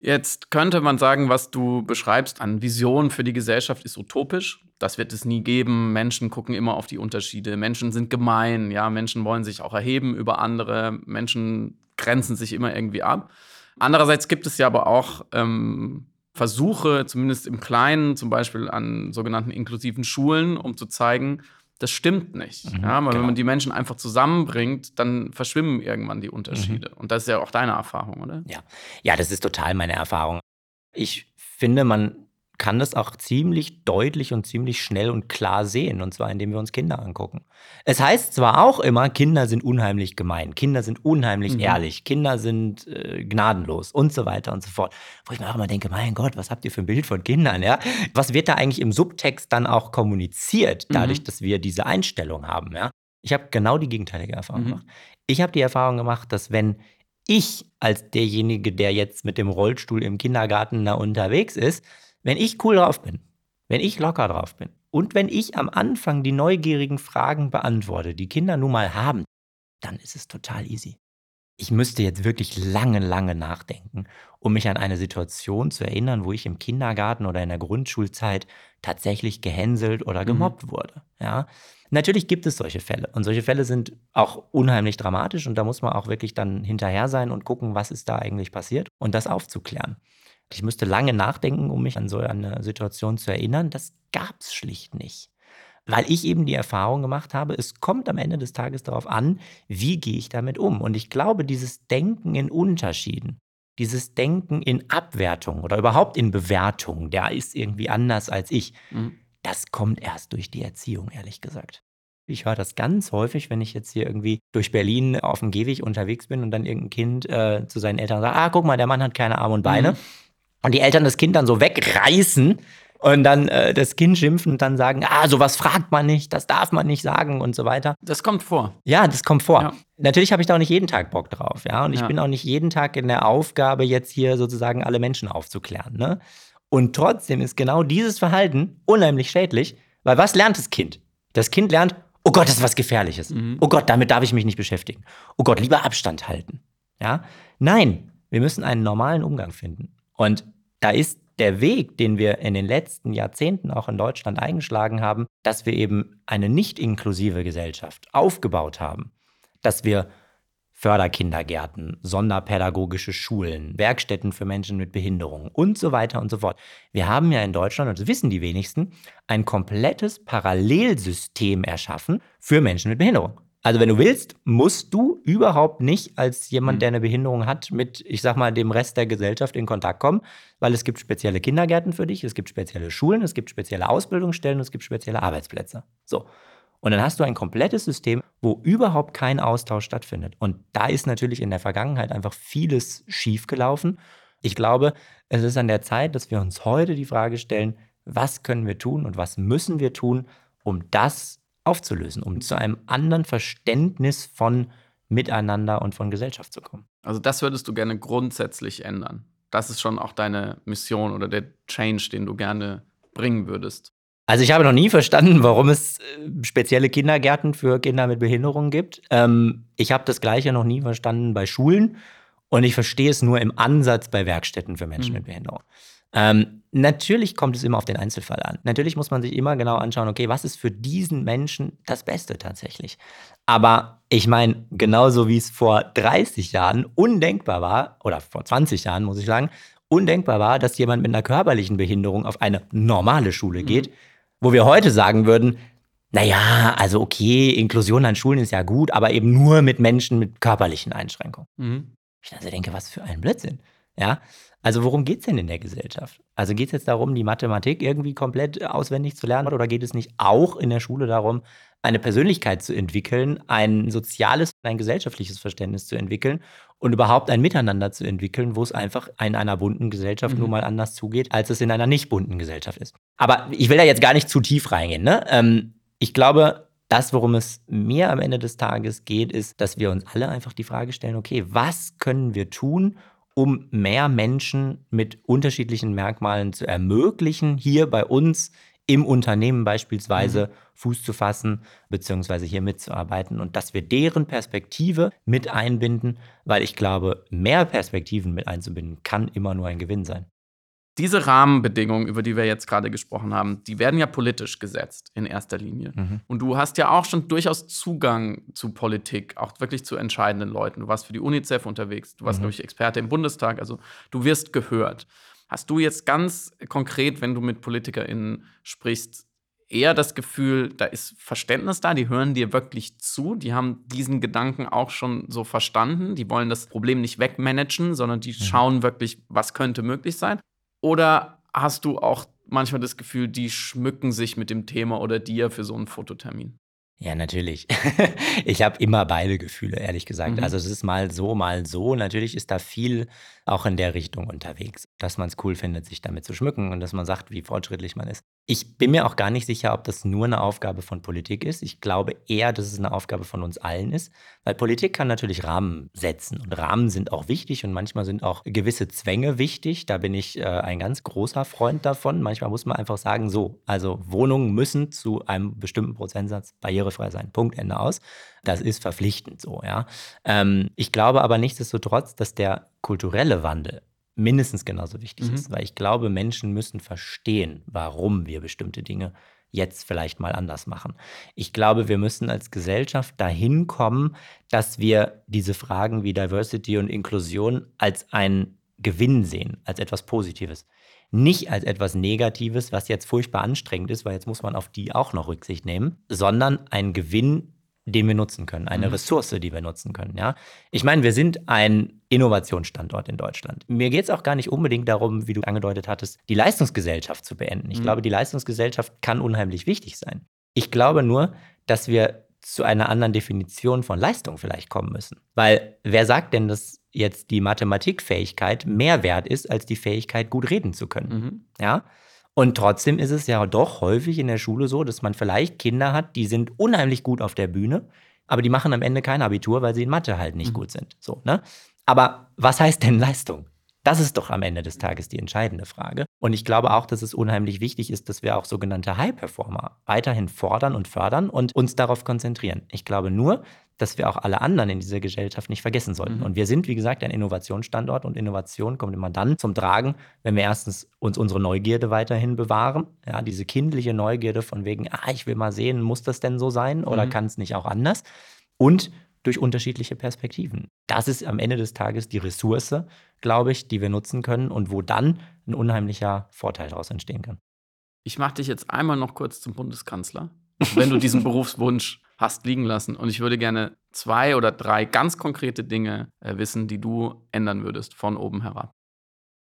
Jetzt könnte man sagen, was du beschreibst an Vision für die Gesellschaft ist utopisch. Das wird es nie geben. Menschen gucken immer auf die Unterschiede. Menschen sind gemein. Ja, Menschen wollen sich auch erheben über andere. Menschen grenzen sich immer irgendwie ab. Andererseits gibt es ja aber auch ähm, Versuche, zumindest im Kleinen, zum Beispiel an sogenannten inklusiven Schulen, um zu zeigen, das stimmt nicht. Mhm, ja, weil genau. wenn man die Menschen einfach zusammenbringt, dann verschwimmen irgendwann die Mhm. Unterschiede. Und das ist ja auch deine Erfahrung, oder? Ja. ja, das ist total meine Erfahrung. Ich finde, man kann das auch ziemlich deutlich und ziemlich schnell und klar sehen, und zwar indem wir uns Kinder angucken. Es heißt zwar auch immer, Kinder sind unheimlich gemein, Kinder sind unheimlich Mhm. ehrlich, Kinder sind äh, gnadenlos und so weiter und so fort. Wo ich mir auch immer denke, mein Gott, was habt ihr für ein Bild von Kindern, ja? Was wird da eigentlich im Subtext dann auch kommuniziert, dadurch, Mhm. dass wir diese Einstellung haben, ja? Ich habe genau die gegenteilige Erfahrung Mhm. gemacht. Ich habe die Erfahrung gemacht, dass wenn ich als derjenige, der jetzt mit dem Rollstuhl im Kindergarten da unterwegs ist, wenn ich cool drauf bin, wenn ich locker drauf bin und wenn ich am Anfang die neugierigen Fragen beantworte, die Kinder nun mal haben, dann ist es total easy. Ich müsste jetzt wirklich lange, lange nachdenken, um mich an eine Situation zu erinnern, wo ich im Kindergarten oder in der Grundschulzeit tatsächlich gehänselt oder Mhm. gemobbt wurde. Ja, natürlich gibt es solche Fälle und solche Fälle sind auch unheimlich dramatisch und da muss man auch wirklich dann hinterher sein und gucken, was ist da eigentlich passiert und das aufzuklären. Ich müsste lange nachdenken, um mich an so eine Situation zu erinnern. Das gab es schlicht nicht. Weil ich eben die Erfahrung gemacht habe, es kommt am Ende des Tages darauf an, wie gehe ich damit um. Und ich glaube, dieses Denken in Unterschieden, dieses Denken in Abwertung oder überhaupt in Bewertung, der ist irgendwie anders als ich, Mhm. das kommt erst durch die Erziehung, ehrlich gesagt. Ich höre das ganz häufig, wenn ich jetzt hier irgendwie durch Berlin auf dem Gehweg unterwegs bin und dann irgendein Kind äh, zu seinen Eltern sagt, ah, guck mal, der Mann hat keine Arme und Beine. Mhm. Und die Eltern das Kind dann so wegreißen und dann äh, das Kind schimpfen und dann sagen, ah, sowas fragt man nicht, das darf man nicht sagen und so weiter. Das kommt vor. Ja, das kommt vor. Ja. Natürlich habe ich da auch nicht jeden Tag Bock drauf, ja. Und ich ja. bin auch nicht jeden Tag in der Aufgabe, jetzt hier sozusagen alle Menschen aufzuklären. Ne? Und trotzdem ist genau dieses Verhalten unheimlich schädlich, weil was lernt das Kind? Das Kind lernt, oh Gott, das ist was Gefährliches. Mhm. Oh Gott, damit darf ich mich nicht beschäftigen. Oh Gott, lieber Abstand halten. Ja? Nein, wir müssen einen normalen Umgang finden. Und da ist der Weg, den wir in den letzten Jahrzehnten auch in Deutschland eingeschlagen haben, dass wir eben eine nicht inklusive Gesellschaft aufgebaut haben, dass wir Förderkindergärten, sonderpädagogische Schulen, Werkstätten für Menschen mit Behinderungen und so weiter und so fort. Wir haben ja in Deutschland, und das wissen die wenigsten, ein komplettes Parallelsystem erschaffen für Menschen mit Behinderung. Also wenn du willst, musst du überhaupt nicht als jemand, mhm. der eine Behinderung hat, mit, ich sag mal, dem Rest der Gesellschaft in Kontakt kommen, weil es gibt spezielle Kindergärten für dich, es gibt spezielle Schulen, es gibt spezielle Ausbildungsstellen, es gibt spezielle Arbeitsplätze. So. Und dann hast du ein komplettes System, wo überhaupt kein Austausch stattfindet. Und da ist natürlich in der Vergangenheit einfach vieles schiefgelaufen. Ich glaube, es ist an der Zeit, dass wir uns heute die Frage stellen, was können wir tun und was müssen wir tun, um das aufzulösen, um zu einem anderen Verständnis von Miteinander und von Gesellschaft zu kommen. Also das würdest du gerne grundsätzlich ändern. Das ist schon auch deine Mission oder der Change, den du gerne bringen würdest. Also ich habe noch nie verstanden, warum es äh, spezielle Kindergärten für Kinder mit Behinderungen gibt. Ähm, ich habe das gleiche noch nie verstanden bei Schulen und ich verstehe es nur im Ansatz bei Werkstätten für Menschen mhm. mit Behinderung. Ähm, natürlich kommt es immer auf den Einzelfall an. Natürlich muss man sich immer genau anschauen, okay, was ist für diesen Menschen das Beste tatsächlich. Aber ich meine, genauso wie es vor 30 Jahren undenkbar war, oder vor 20 Jahren muss ich sagen, undenkbar war, dass jemand mit einer körperlichen Behinderung auf eine normale Schule mhm. geht, wo wir heute sagen würden, naja, also okay, Inklusion an Schulen ist ja gut, aber eben nur mit Menschen mit körperlichen Einschränkungen. Mhm. Ich also denke, was für ein Blödsinn. Ja, also worum geht es denn in der Gesellschaft? Also geht es jetzt darum, die Mathematik irgendwie komplett auswendig zu lernen oder geht es nicht auch in der Schule darum, eine Persönlichkeit zu entwickeln, ein soziales, ein gesellschaftliches Verständnis zu entwickeln und überhaupt ein Miteinander zu entwickeln, wo es einfach in einer bunten Gesellschaft mhm. nun mal anders zugeht, als es in einer nicht bunten Gesellschaft ist. Aber ich will da jetzt gar nicht zu tief reingehen. Ne? Ähm, ich glaube, das, worum es mir am Ende des Tages geht, ist, dass wir uns alle einfach die Frage stellen, okay, was können wir tun, um mehr Menschen mit unterschiedlichen Merkmalen zu ermöglichen, hier bei uns im Unternehmen beispielsweise mhm. Fuß zu fassen, beziehungsweise hier mitzuarbeiten und dass wir deren Perspektive mit einbinden, weil ich glaube, mehr Perspektiven mit einzubinden, kann immer nur ein Gewinn sein. Diese Rahmenbedingungen, über die wir jetzt gerade gesprochen haben, die werden ja politisch gesetzt in erster Linie. Mhm. Und du hast ja auch schon durchaus Zugang zu Politik, auch wirklich zu entscheidenden Leuten. Du warst für die UNICEF unterwegs, du warst, mhm. glaube ich, Experte im Bundestag, also du wirst gehört. Hast du jetzt ganz konkret, wenn du mit PolitikerInnen sprichst, eher das Gefühl, da ist Verständnis da, die hören dir wirklich zu, die haben diesen Gedanken auch schon so verstanden, die wollen das Problem nicht wegmanagen, sondern die mhm. schauen wirklich, was könnte möglich sein? Oder hast du auch manchmal das Gefühl, die schmücken sich mit dem Thema oder dir für so einen Fototermin? Ja, natürlich. ich habe immer beide Gefühle, ehrlich gesagt. Mhm. Also es ist mal so, mal so. Natürlich ist da viel auch in der Richtung unterwegs, dass man es cool findet, sich damit zu schmücken und dass man sagt, wie fortschrittlich man ist. Ich bin mir auch gar nicht sicher, ob das nur eine Aufgabe von Politik ist. Ich glaube eher, dass es eine Aufgabe von uns allen ist, weil Politik kann natürlich Rahmen setzen und Rahmen sind auch wichtig und manchmal sind auch gewisse Zwänge wichtig. Da bin ich äh, ein ganz großer Freund davon. Manchmal muss man einfach sagen, so, also Wohnungen müssen zu einem bestimmten Prozentsatz barrierefrei sein. Punkt, Ende aus. Das ist verpflichtend so, ja. Ähm, ich glaube aber nichtsdestotrotz, dass der kulturelle Wandel mindestens genauso wichtig mhm. ist, weil ich glaube, Menschen müssen verstehen, warum wir bestimmte Dinge jetzt vielleicht mal anders machen. Ich glaube, wir müssen als Gesellschaft dahin kommen, dass wir diese Fragen wie Diversity und Inklusion als einen Gewinn sehen, als etwas Positives. Nicht als etwas Negatives, was jetzt furchtbar anstrengend ist, weil jetzt muss man auf die auch noch Rücksicht nehmen, sondern ein Gewinn den wir nutzen können, eine mhm. Ressource, die wir nutzen können. Ja? Ich meine, wir sind ein Innovationsstandort in Deutschland. Mir geht es auch gar nicht unbedingt darum, wie du angedeutet hattest, die Leistungsgesellschaft zu beenden. Ich mhm. glaube, die Leistungsgesellschaft kann unheimlich wichtig sein. Ich glaube nur, dass wir zu einer anderen Definition von Leistung vielleicht kommen müssen. Weil wer sagt denn, dass jetzt die Mathematikfähigkeit mehr wert ist als die Fähigkeit, gut reden zu können? Mhm. Ja. Und trotzdem ist es ja doch häufig in der Schule so, dass man vielleicht Kinder hat, die sind unheimlich gut auf der Bühne, aber die machen am Ende kein Abitur, weil sie in Mathe halt nicht mhm. gut sind. So, ne? Aber was heißt denn Leistung? Das ist doch am Ende des Tages die entscheidende Frage. Und ich glaube auch, dass es unheimlich wichtig ist, dass wir auch sogenannte High-Performer weiterhin fordern und fördern und uns darauf konzentrieren. Ich glaube nur, dass wir auch alle anderen in dieser Gesellschaft nicht vergessen sollten. Mhm. Und wir sind, wie gesagt, ein Innovationsstandort und Innovation kommt immer dann zum Tragen, wenn wir erstens uns unsere Neugierde weiterhin bewahren. Ja, diese kindliche Neugierde von wegen, ah, ich will mal sehen, muss das denn so sein oder mhm. kann es nicht auch anders? Und durch unterschiedliche Perspektiven. Das ist am Ende des Tages die Ressource, glaube ich, die wir nutzen können und wo dann ein unheimlicher Vorteil daraus entstehen kann. Ich mache dich jetzt einmal noch kurz zum Bundeskanzler, wenn du diesen Berufswunsch hast liegen lassen. Und ich würde gerne zwei oder drei ganz konkrete Dinge äh, wissen, die du ändern würdest von oben herab.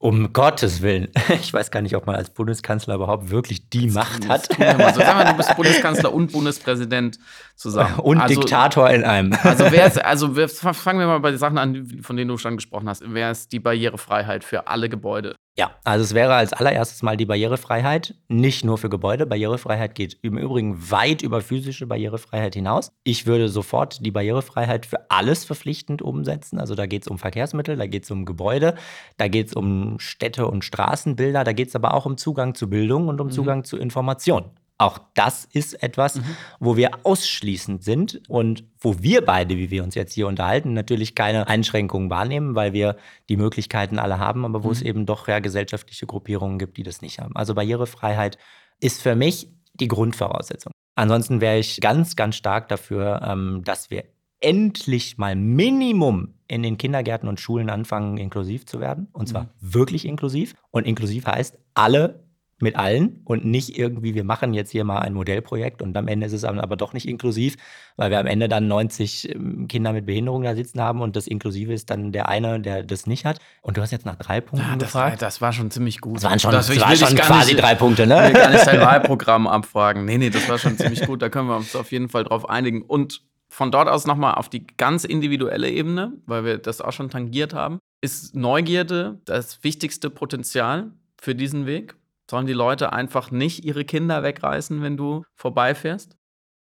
Um Gottes Willen. Ich weiß gar nicht, ob man als Bundeskanzler überhaupt wirklich die das Macht hat. So, sag mal, du bist Bundeskanzler und Bundespräsident zusammen. Und also, Diktator in einem. Also, wer ist, also wer, fangen wir mal bei den Sachen an, von denen du schon gesprochen hast. Wer ist die Barrierefreiheit für alle Gebäude? Ja, also es wäre als allererstes mal die Barrierefreiheit, nicht nur für Gebäude. Barrierefreiheit geht im Übrigen weit über physische Barrierefreiheit hinaus. Ich würde sofort die Barrierefreiheit für alles verpflichtend umsetzen. Also da geht es um Verkehrsmittel, da geht es um Gebäude, da geht es um Städte und Straßenbilder, da geht es aber auch um Zugang zu Bildung und um mhm. Zugang zu Information. Auch das ist etwas, mhm. wo wir ausschließend sind und wo wir beide, wie wir uns jetzt hier unterhalten, natürlich keine Einschränkungen wahrnehmen, weil wir die Möglichkeiten alle haben, aber wo mhm. es eben doch ja gesellschaftliche Gruppierungen gibt, die das nicht haben. Also Barrierefreiheit ist für mich die Grundvoraussetzung. Ansonsten wäre ich ganz, ganz stark dafür, ähm, dass wir endlich mal Minimum in den Kindergärten und Schulen anfangen, inklusiv zu werden. Und zwar mhm. wirklich inklusiv. Und inklusiv heißt, alle mit allen und nicht irgendwie, wir machen jetzt hier mal ein Modellprojekt und am Ende ist es aber doch nicht inklusiv, weil wir am Ende dann 90 ähm, Kinder mit Behinderung da sitzen haben und das Inklusive ist dann der eine, der das nicht hat. Und du hast jetzt nach drei Punkten ja, das gefragt. War, das war schon ziemlich gut. Das waren schon, das, das war schon quasi nicht, drei Punkte, ne? Ich will gar nicht dein Wahlprogramm abfragen. Nee, nee, das war schon ziemlich gut. Da können wir uns auf jeden Fall drauf einigen. Und von dort aus nochmal auf die ganz individuelle Ebene, weil wir das auch schon tangiert haben, ist Neugierde das wichtigste Potenzial für diesen Weg? Sollen die Leute einfach nicht ihre Kinder wegreißen, wenn du vorbeifährst?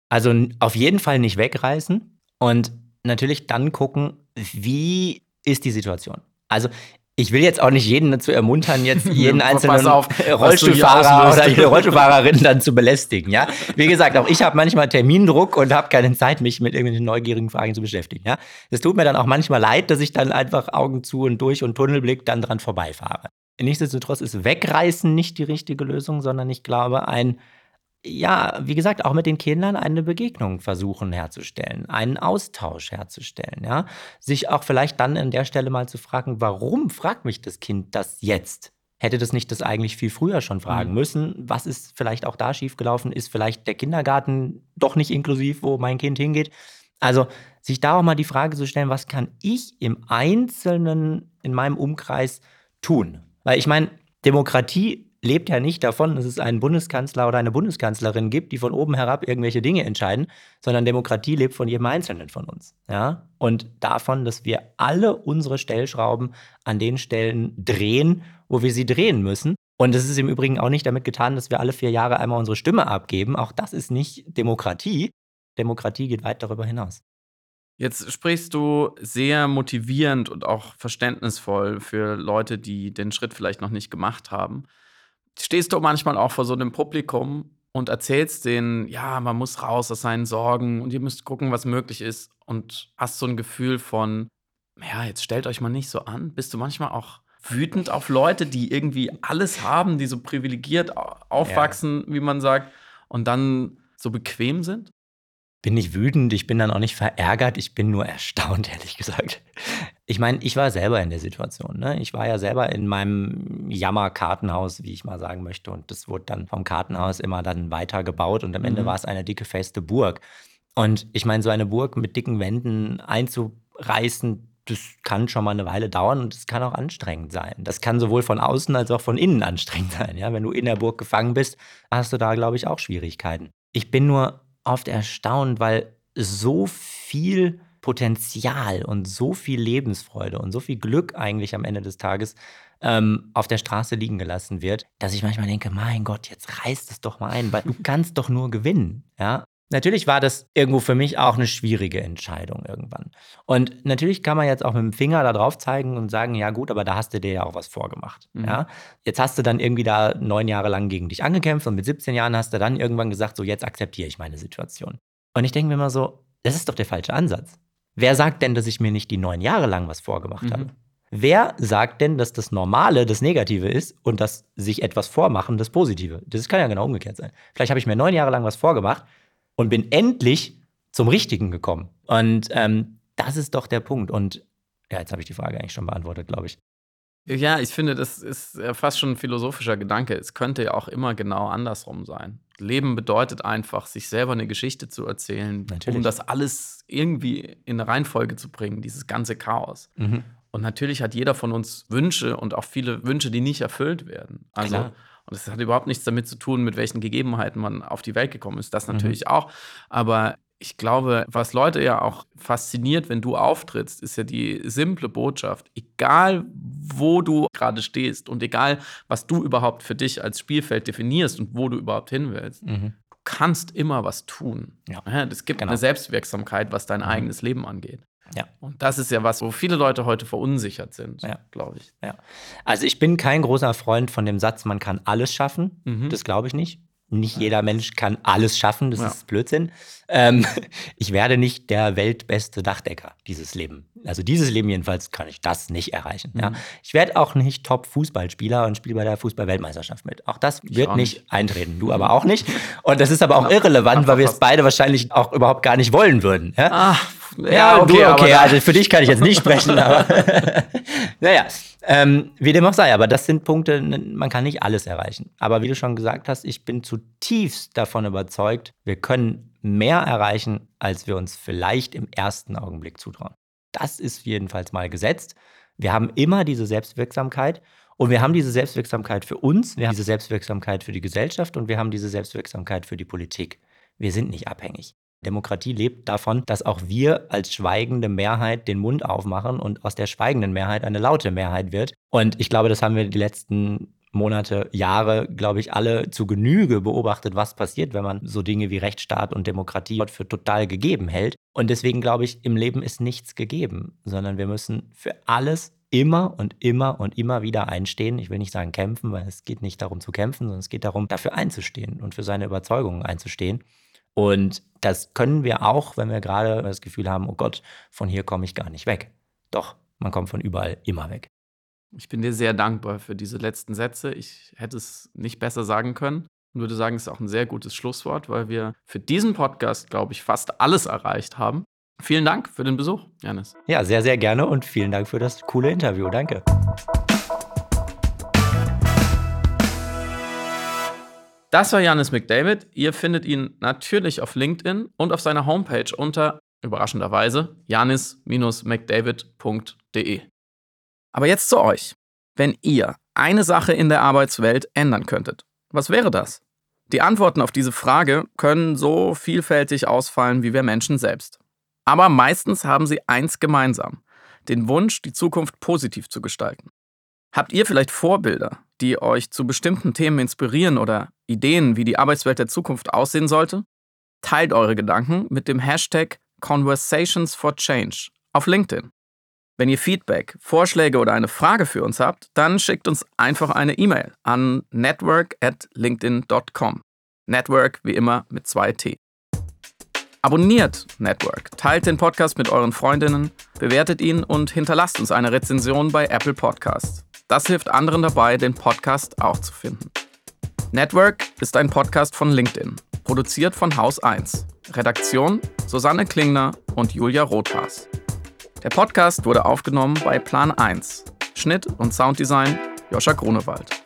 Also auf jeden Fall nicht wegreißen und natürlich dann gucken, wie ist die Situation. Also ich will jetzt auch nicht jeden dazu ermuntern, jetzt jeden einzelnen auf, Rollstuhlfahrer oder jede Rollstuhlfahrerin dann zu belästigen. Ja, wie gesagt, auch ich habe manchmal Termindruck und habe keine Zeit, mich mit irgendwelchen neugierigen Fragen zu beschäftigen. Ja, es tut mir dann auch manchmal leid, dass ich dann einfach Augen zu und durch und Tunnelblick dann dran vorbeifahre. Nichtsdestotrotz ist Wegreißen nicht die richtige Lösung, sondern ich glaube, ein, ja, wie gesagt, auch mit den Kindern eine Begegnung versuchen herzustellen, einen Austausch herzustellen, ja. Sich auch vielleicht dann an der Stelle mal zu fragen, warum fragt mich das Kind das jetzt? Hätte das nicht das eigentlich viel früher schon fragen mhm. müssen? Was ist vielleicht auch da schiefgelaufen? Ist vielleicht der Kindergarten doch nicht inklusiv, wo mein Kind hingeht? Also sich da auch mal die Frage zu stellen, was kann ich im Einzelnen in meinem Umkreis tun? Weil ich meine, Demokratie lebt ja nicht davon, dass es einen Bundeskanzler oder eine Bundeskanzlerin gibt, die von oben herab irgendwelche Dinge entscheiden, sondern Demokratie lebt von jedem Einzelnen von uns. Ja? Und davon, dass wir alle unsere Stellschrauben an den Stellen drehen, wo wir sie drehen müssen. Und es ist im Übrigen auch nicht damit getan, dass wir alle vier Jahre einmal unsere Stimme abgeben. Auch das ist nicht Demokratie. Demokratie geht weit darüber hinaus. Jetzt sprichst du sehr motivierend und auch verständnisvoll für Leute, die den Schritt vielleicht noch nicht gemacht haben. Stehst du manchmal auch vor so einem Publikum und erzählst denen, ja, man muss raus aus seinen Sorgen und ihr müsst gucken, was möglich ist und hast so ein Gefühl von, ja, jetzt stellt euch mal nicht so an. Bist du manchmal auch wütend auf Leute, die irgendwie alles haben, die so privilegiert aufwachsen, ja. wie man sagt, und dann so bequem sind? Bin nicht wütend, ich bin dann auch nicht verärgert, ich bin nur erstaunt, ehrlich gesagt. Ich meine, ich war selber in der Situation. Ne? Ich war ja selber in meinem Jammer-Kartenhaus, wie ich mal sagen möchte. Und das wurde dann vom Kartenhaus immer dann weiter gebaut und am Ende mhm. war es eine dicke, feste Burg. Und ich meine, so eine Burg mit dicken Wänden einzureißen, das kann schon mal eine Weile dauern und es kann auch anstrengend sein. Das kann sowohl von außen als auch von innen anstrengend sein. Ja? Wenn du in der Burg gefangen bist, hast du da, glaube ich, auch Schwierigkeiten. Ich bin nur oft erstaunt, weil so viel Potenzial und so viel Lebensfreude und so viel Glück eigentlich am Ende des Tages ähm, auf der Straße liegen gelassen wird, dass ich manchmal denke, mein Gott, jetzt reißt es doch mal ein, weil du kannst doch nur gewinnen, ja. Natürlich war das irgendwo für mich auch eine schwierige Entscheidung irgendwann. Und natürlich kann man jetzt auch mit dem Finger da drauf zeigen und sagen, ja gut, aber da hast du dir ja auch was vorgemacht. Mhm. Ja? Jetzt hast du dann irgendwie da neun Jahre lang gegen dich angekämpft und mit 17 Jahren hast du dann irgendwann gesagt, so jetzt akzeptiere ich meine Situation. Und ich denke mir immer so, das ist doch der falsche Ansatz. Wer sagt denn, dass ich mir nicht die neun Jahre lang was vorgemacht mhm. habe? Wer sagt denn, dass das Normale das Negative ist und dass sich etwas vormachen das Positive? Das kann ja genau umgekehrt sein. Vielleicht habe ich mir neun Jahre lang was vorgemacht und bin endlich zum Richtigen gekommen. Und ähm, das ist doch der Punkt. Und ja, jetzt habe ich die Frage eigentlich schon beantwortet, glaube ich. Ja, ich finde, das ist fast schon ein philosophischer Gedanke. Es könnte ja auch immer genau andersrum sein. Leben bedeutet einfach, sich selber eine Geschichte zu erzählen, Natürlich. um das alles irgendwie in eine Reihenfolge zu bringen, dieses ganze Chaos. Mhm. Und natürlich hat jeder von uns Wünsche und auch viele Wünsche, die nicht erfüllt werden. Also Klar. Und es hat überhaupt nichts damit zu tun, mit welchen Gegebenheiten man auf die Welt gekommen ist. Das mhm. natürlich mhm. auch. Aber ich glaube, was Leute ja auch fasziniert, wenn du auftrittst, ist ja die simple Botschaft. Egal, wo du gerade stehst und egal, was du überhaupt für dich als Spielfeld definierst und wo du überhaupt hin willst, mhm. du kannst immer was tun. Ja. Es gibt genau. eine Selbstwirksamkeit, was dein mhm. eigenes Leben angeht. Ja. Und das ist ja was, wo viele Leute heute verunsichert sind, ja. glaube ich. Ja. Also ich bin kein großer Freund von dem Satz, man kann alles schaffen. Mhm. Das glaube ich nicht. Nicht jeder Mensch kann alles schaffen, das ja. ist Blödsinn. Ähm, ich werde nicht der weltbeste Dachdecker dieses Leben. Also dieses Leben jedenfalls kann ich das nicht erreichen. Mhm. Ja. Ich werde auch nicht Top-Fußballspieler und spiele bei der Fußball-Weltmeisterschaft mit. Auch das wird auch nicht, nicht eintreten. Du aber auch nicht. Und das ist aber auch irrelevant, weil wir es beide wahrscheinlich auch überhaupt gar nicht wollen würden. Ja, Ach, ja okay, du, okay. Also für dich kann ich jetzt nicht sprechen, aber naja. Ähm, wie dem auch sei, aber das sind Punkte, man kann nicht alles erreichen. Aber wie du schon gesagt hast, ich bin zutiefst davon überzeugt, wir können mehr erreichen, als wir uns vielleicht im ersten Augenblick zutrauen. Das ist jedenfalls mal gesetzt. Wir haben immer diese Selbstwirksamkeit und wir haben diese Selbstwirksamkeit für uns, wir haben diese Selbstwirksamkeit für die Gesellschaft und wir haben diese Selbstwirksamkeit für die Politik. Wir sind nicht abhängig. Demokratie lebt davon, dass auch wir als schweigende Mehrheit den Mund aufmachen und aus der schweigenden Mehrheit eine laute Mehrheit wird. Und ich glaube, das haben wir die letzten Monate, Jahre, glaube ich, alle zu Genüge beobachtet, was passiert, wenn man so Dinge wie Rechtsstaat und Demokratie für total gegeben hält. Und deswegen glaube ich, im Leben ist nichts gegeben, sondern wir müssen für alles immer und immer und immer wieder einstehen. Ich will nicht sagen kämpfen, weil es geht nicht darum zu kämpfen, sondern es geht darum, dafür einzustehen und für seine Überzeugungen einzustehen. Und das können wir auch, wenn wir gerade das Gefühl haben, oh Gott, von hier komme ich gar nicht weg. Doch, man kommt von überall immer weg. Ich bin dir sehr dankbar für diese letzten Sätze. Ich hätte es nicht besser sagen können und würde sagen, es ist auch ein sehr gutes Schlusswort, weil wir für diesen Podcast, glaube ich, fast alles erreicht haben. Vielen Dank für den Besuch, Janis. Ja, sehr, sehr gerne und vielen Dank für das coole Interview. Danke. Das war Janis McDavid. Ihr findet ihn natürlich auf LinkedIn und auf seiner Homepage unter, überraschenderweise, janis-mcdavid.de. Aber jetzt zu euch. Wenn ihr eine Sache in der Arbeitswelt ändern könntet, was wäre das? Die Antworten auf diese Frage können so vielfältig ausfallen wie wir Menschen selbst. Aber meistens haben sie eins gemeinsam, den Wunsch, die Zukunft positiv zu gestalten. Habt ihr vielleicht Vorbilder, die euch zu bestimmten Themen inspirieren oder Ideen, wie die Arbeitswelt der Zukunft aussehen sollte? Teilt eure Gedanken mit dem Hashtag Conversations for Change auf LinkedIn. Wenn ihr Feedback, Vorschläge oder eine Frage für uns habt, dann schickt uns einfach eine E-Mail an network at linkedin.com. Network wie immer mit zwei T. Abonniert Network, teilt den Podcast mit euren Freundinnen, bewertet ihn und hinterlasst uns eine Rezension bei Apple Podcasts. Das hilft anderen dabei, den Podcast auch zu finden. Network ist ein Podcast von LinkedIn, produziert von Haus 1. Redaktion Susanne Klingner und Julia Rothhaas. Der Podcast wurde aufgenommen bei Plan 1. Schnitt und Sounddesign Joscha Grunewald.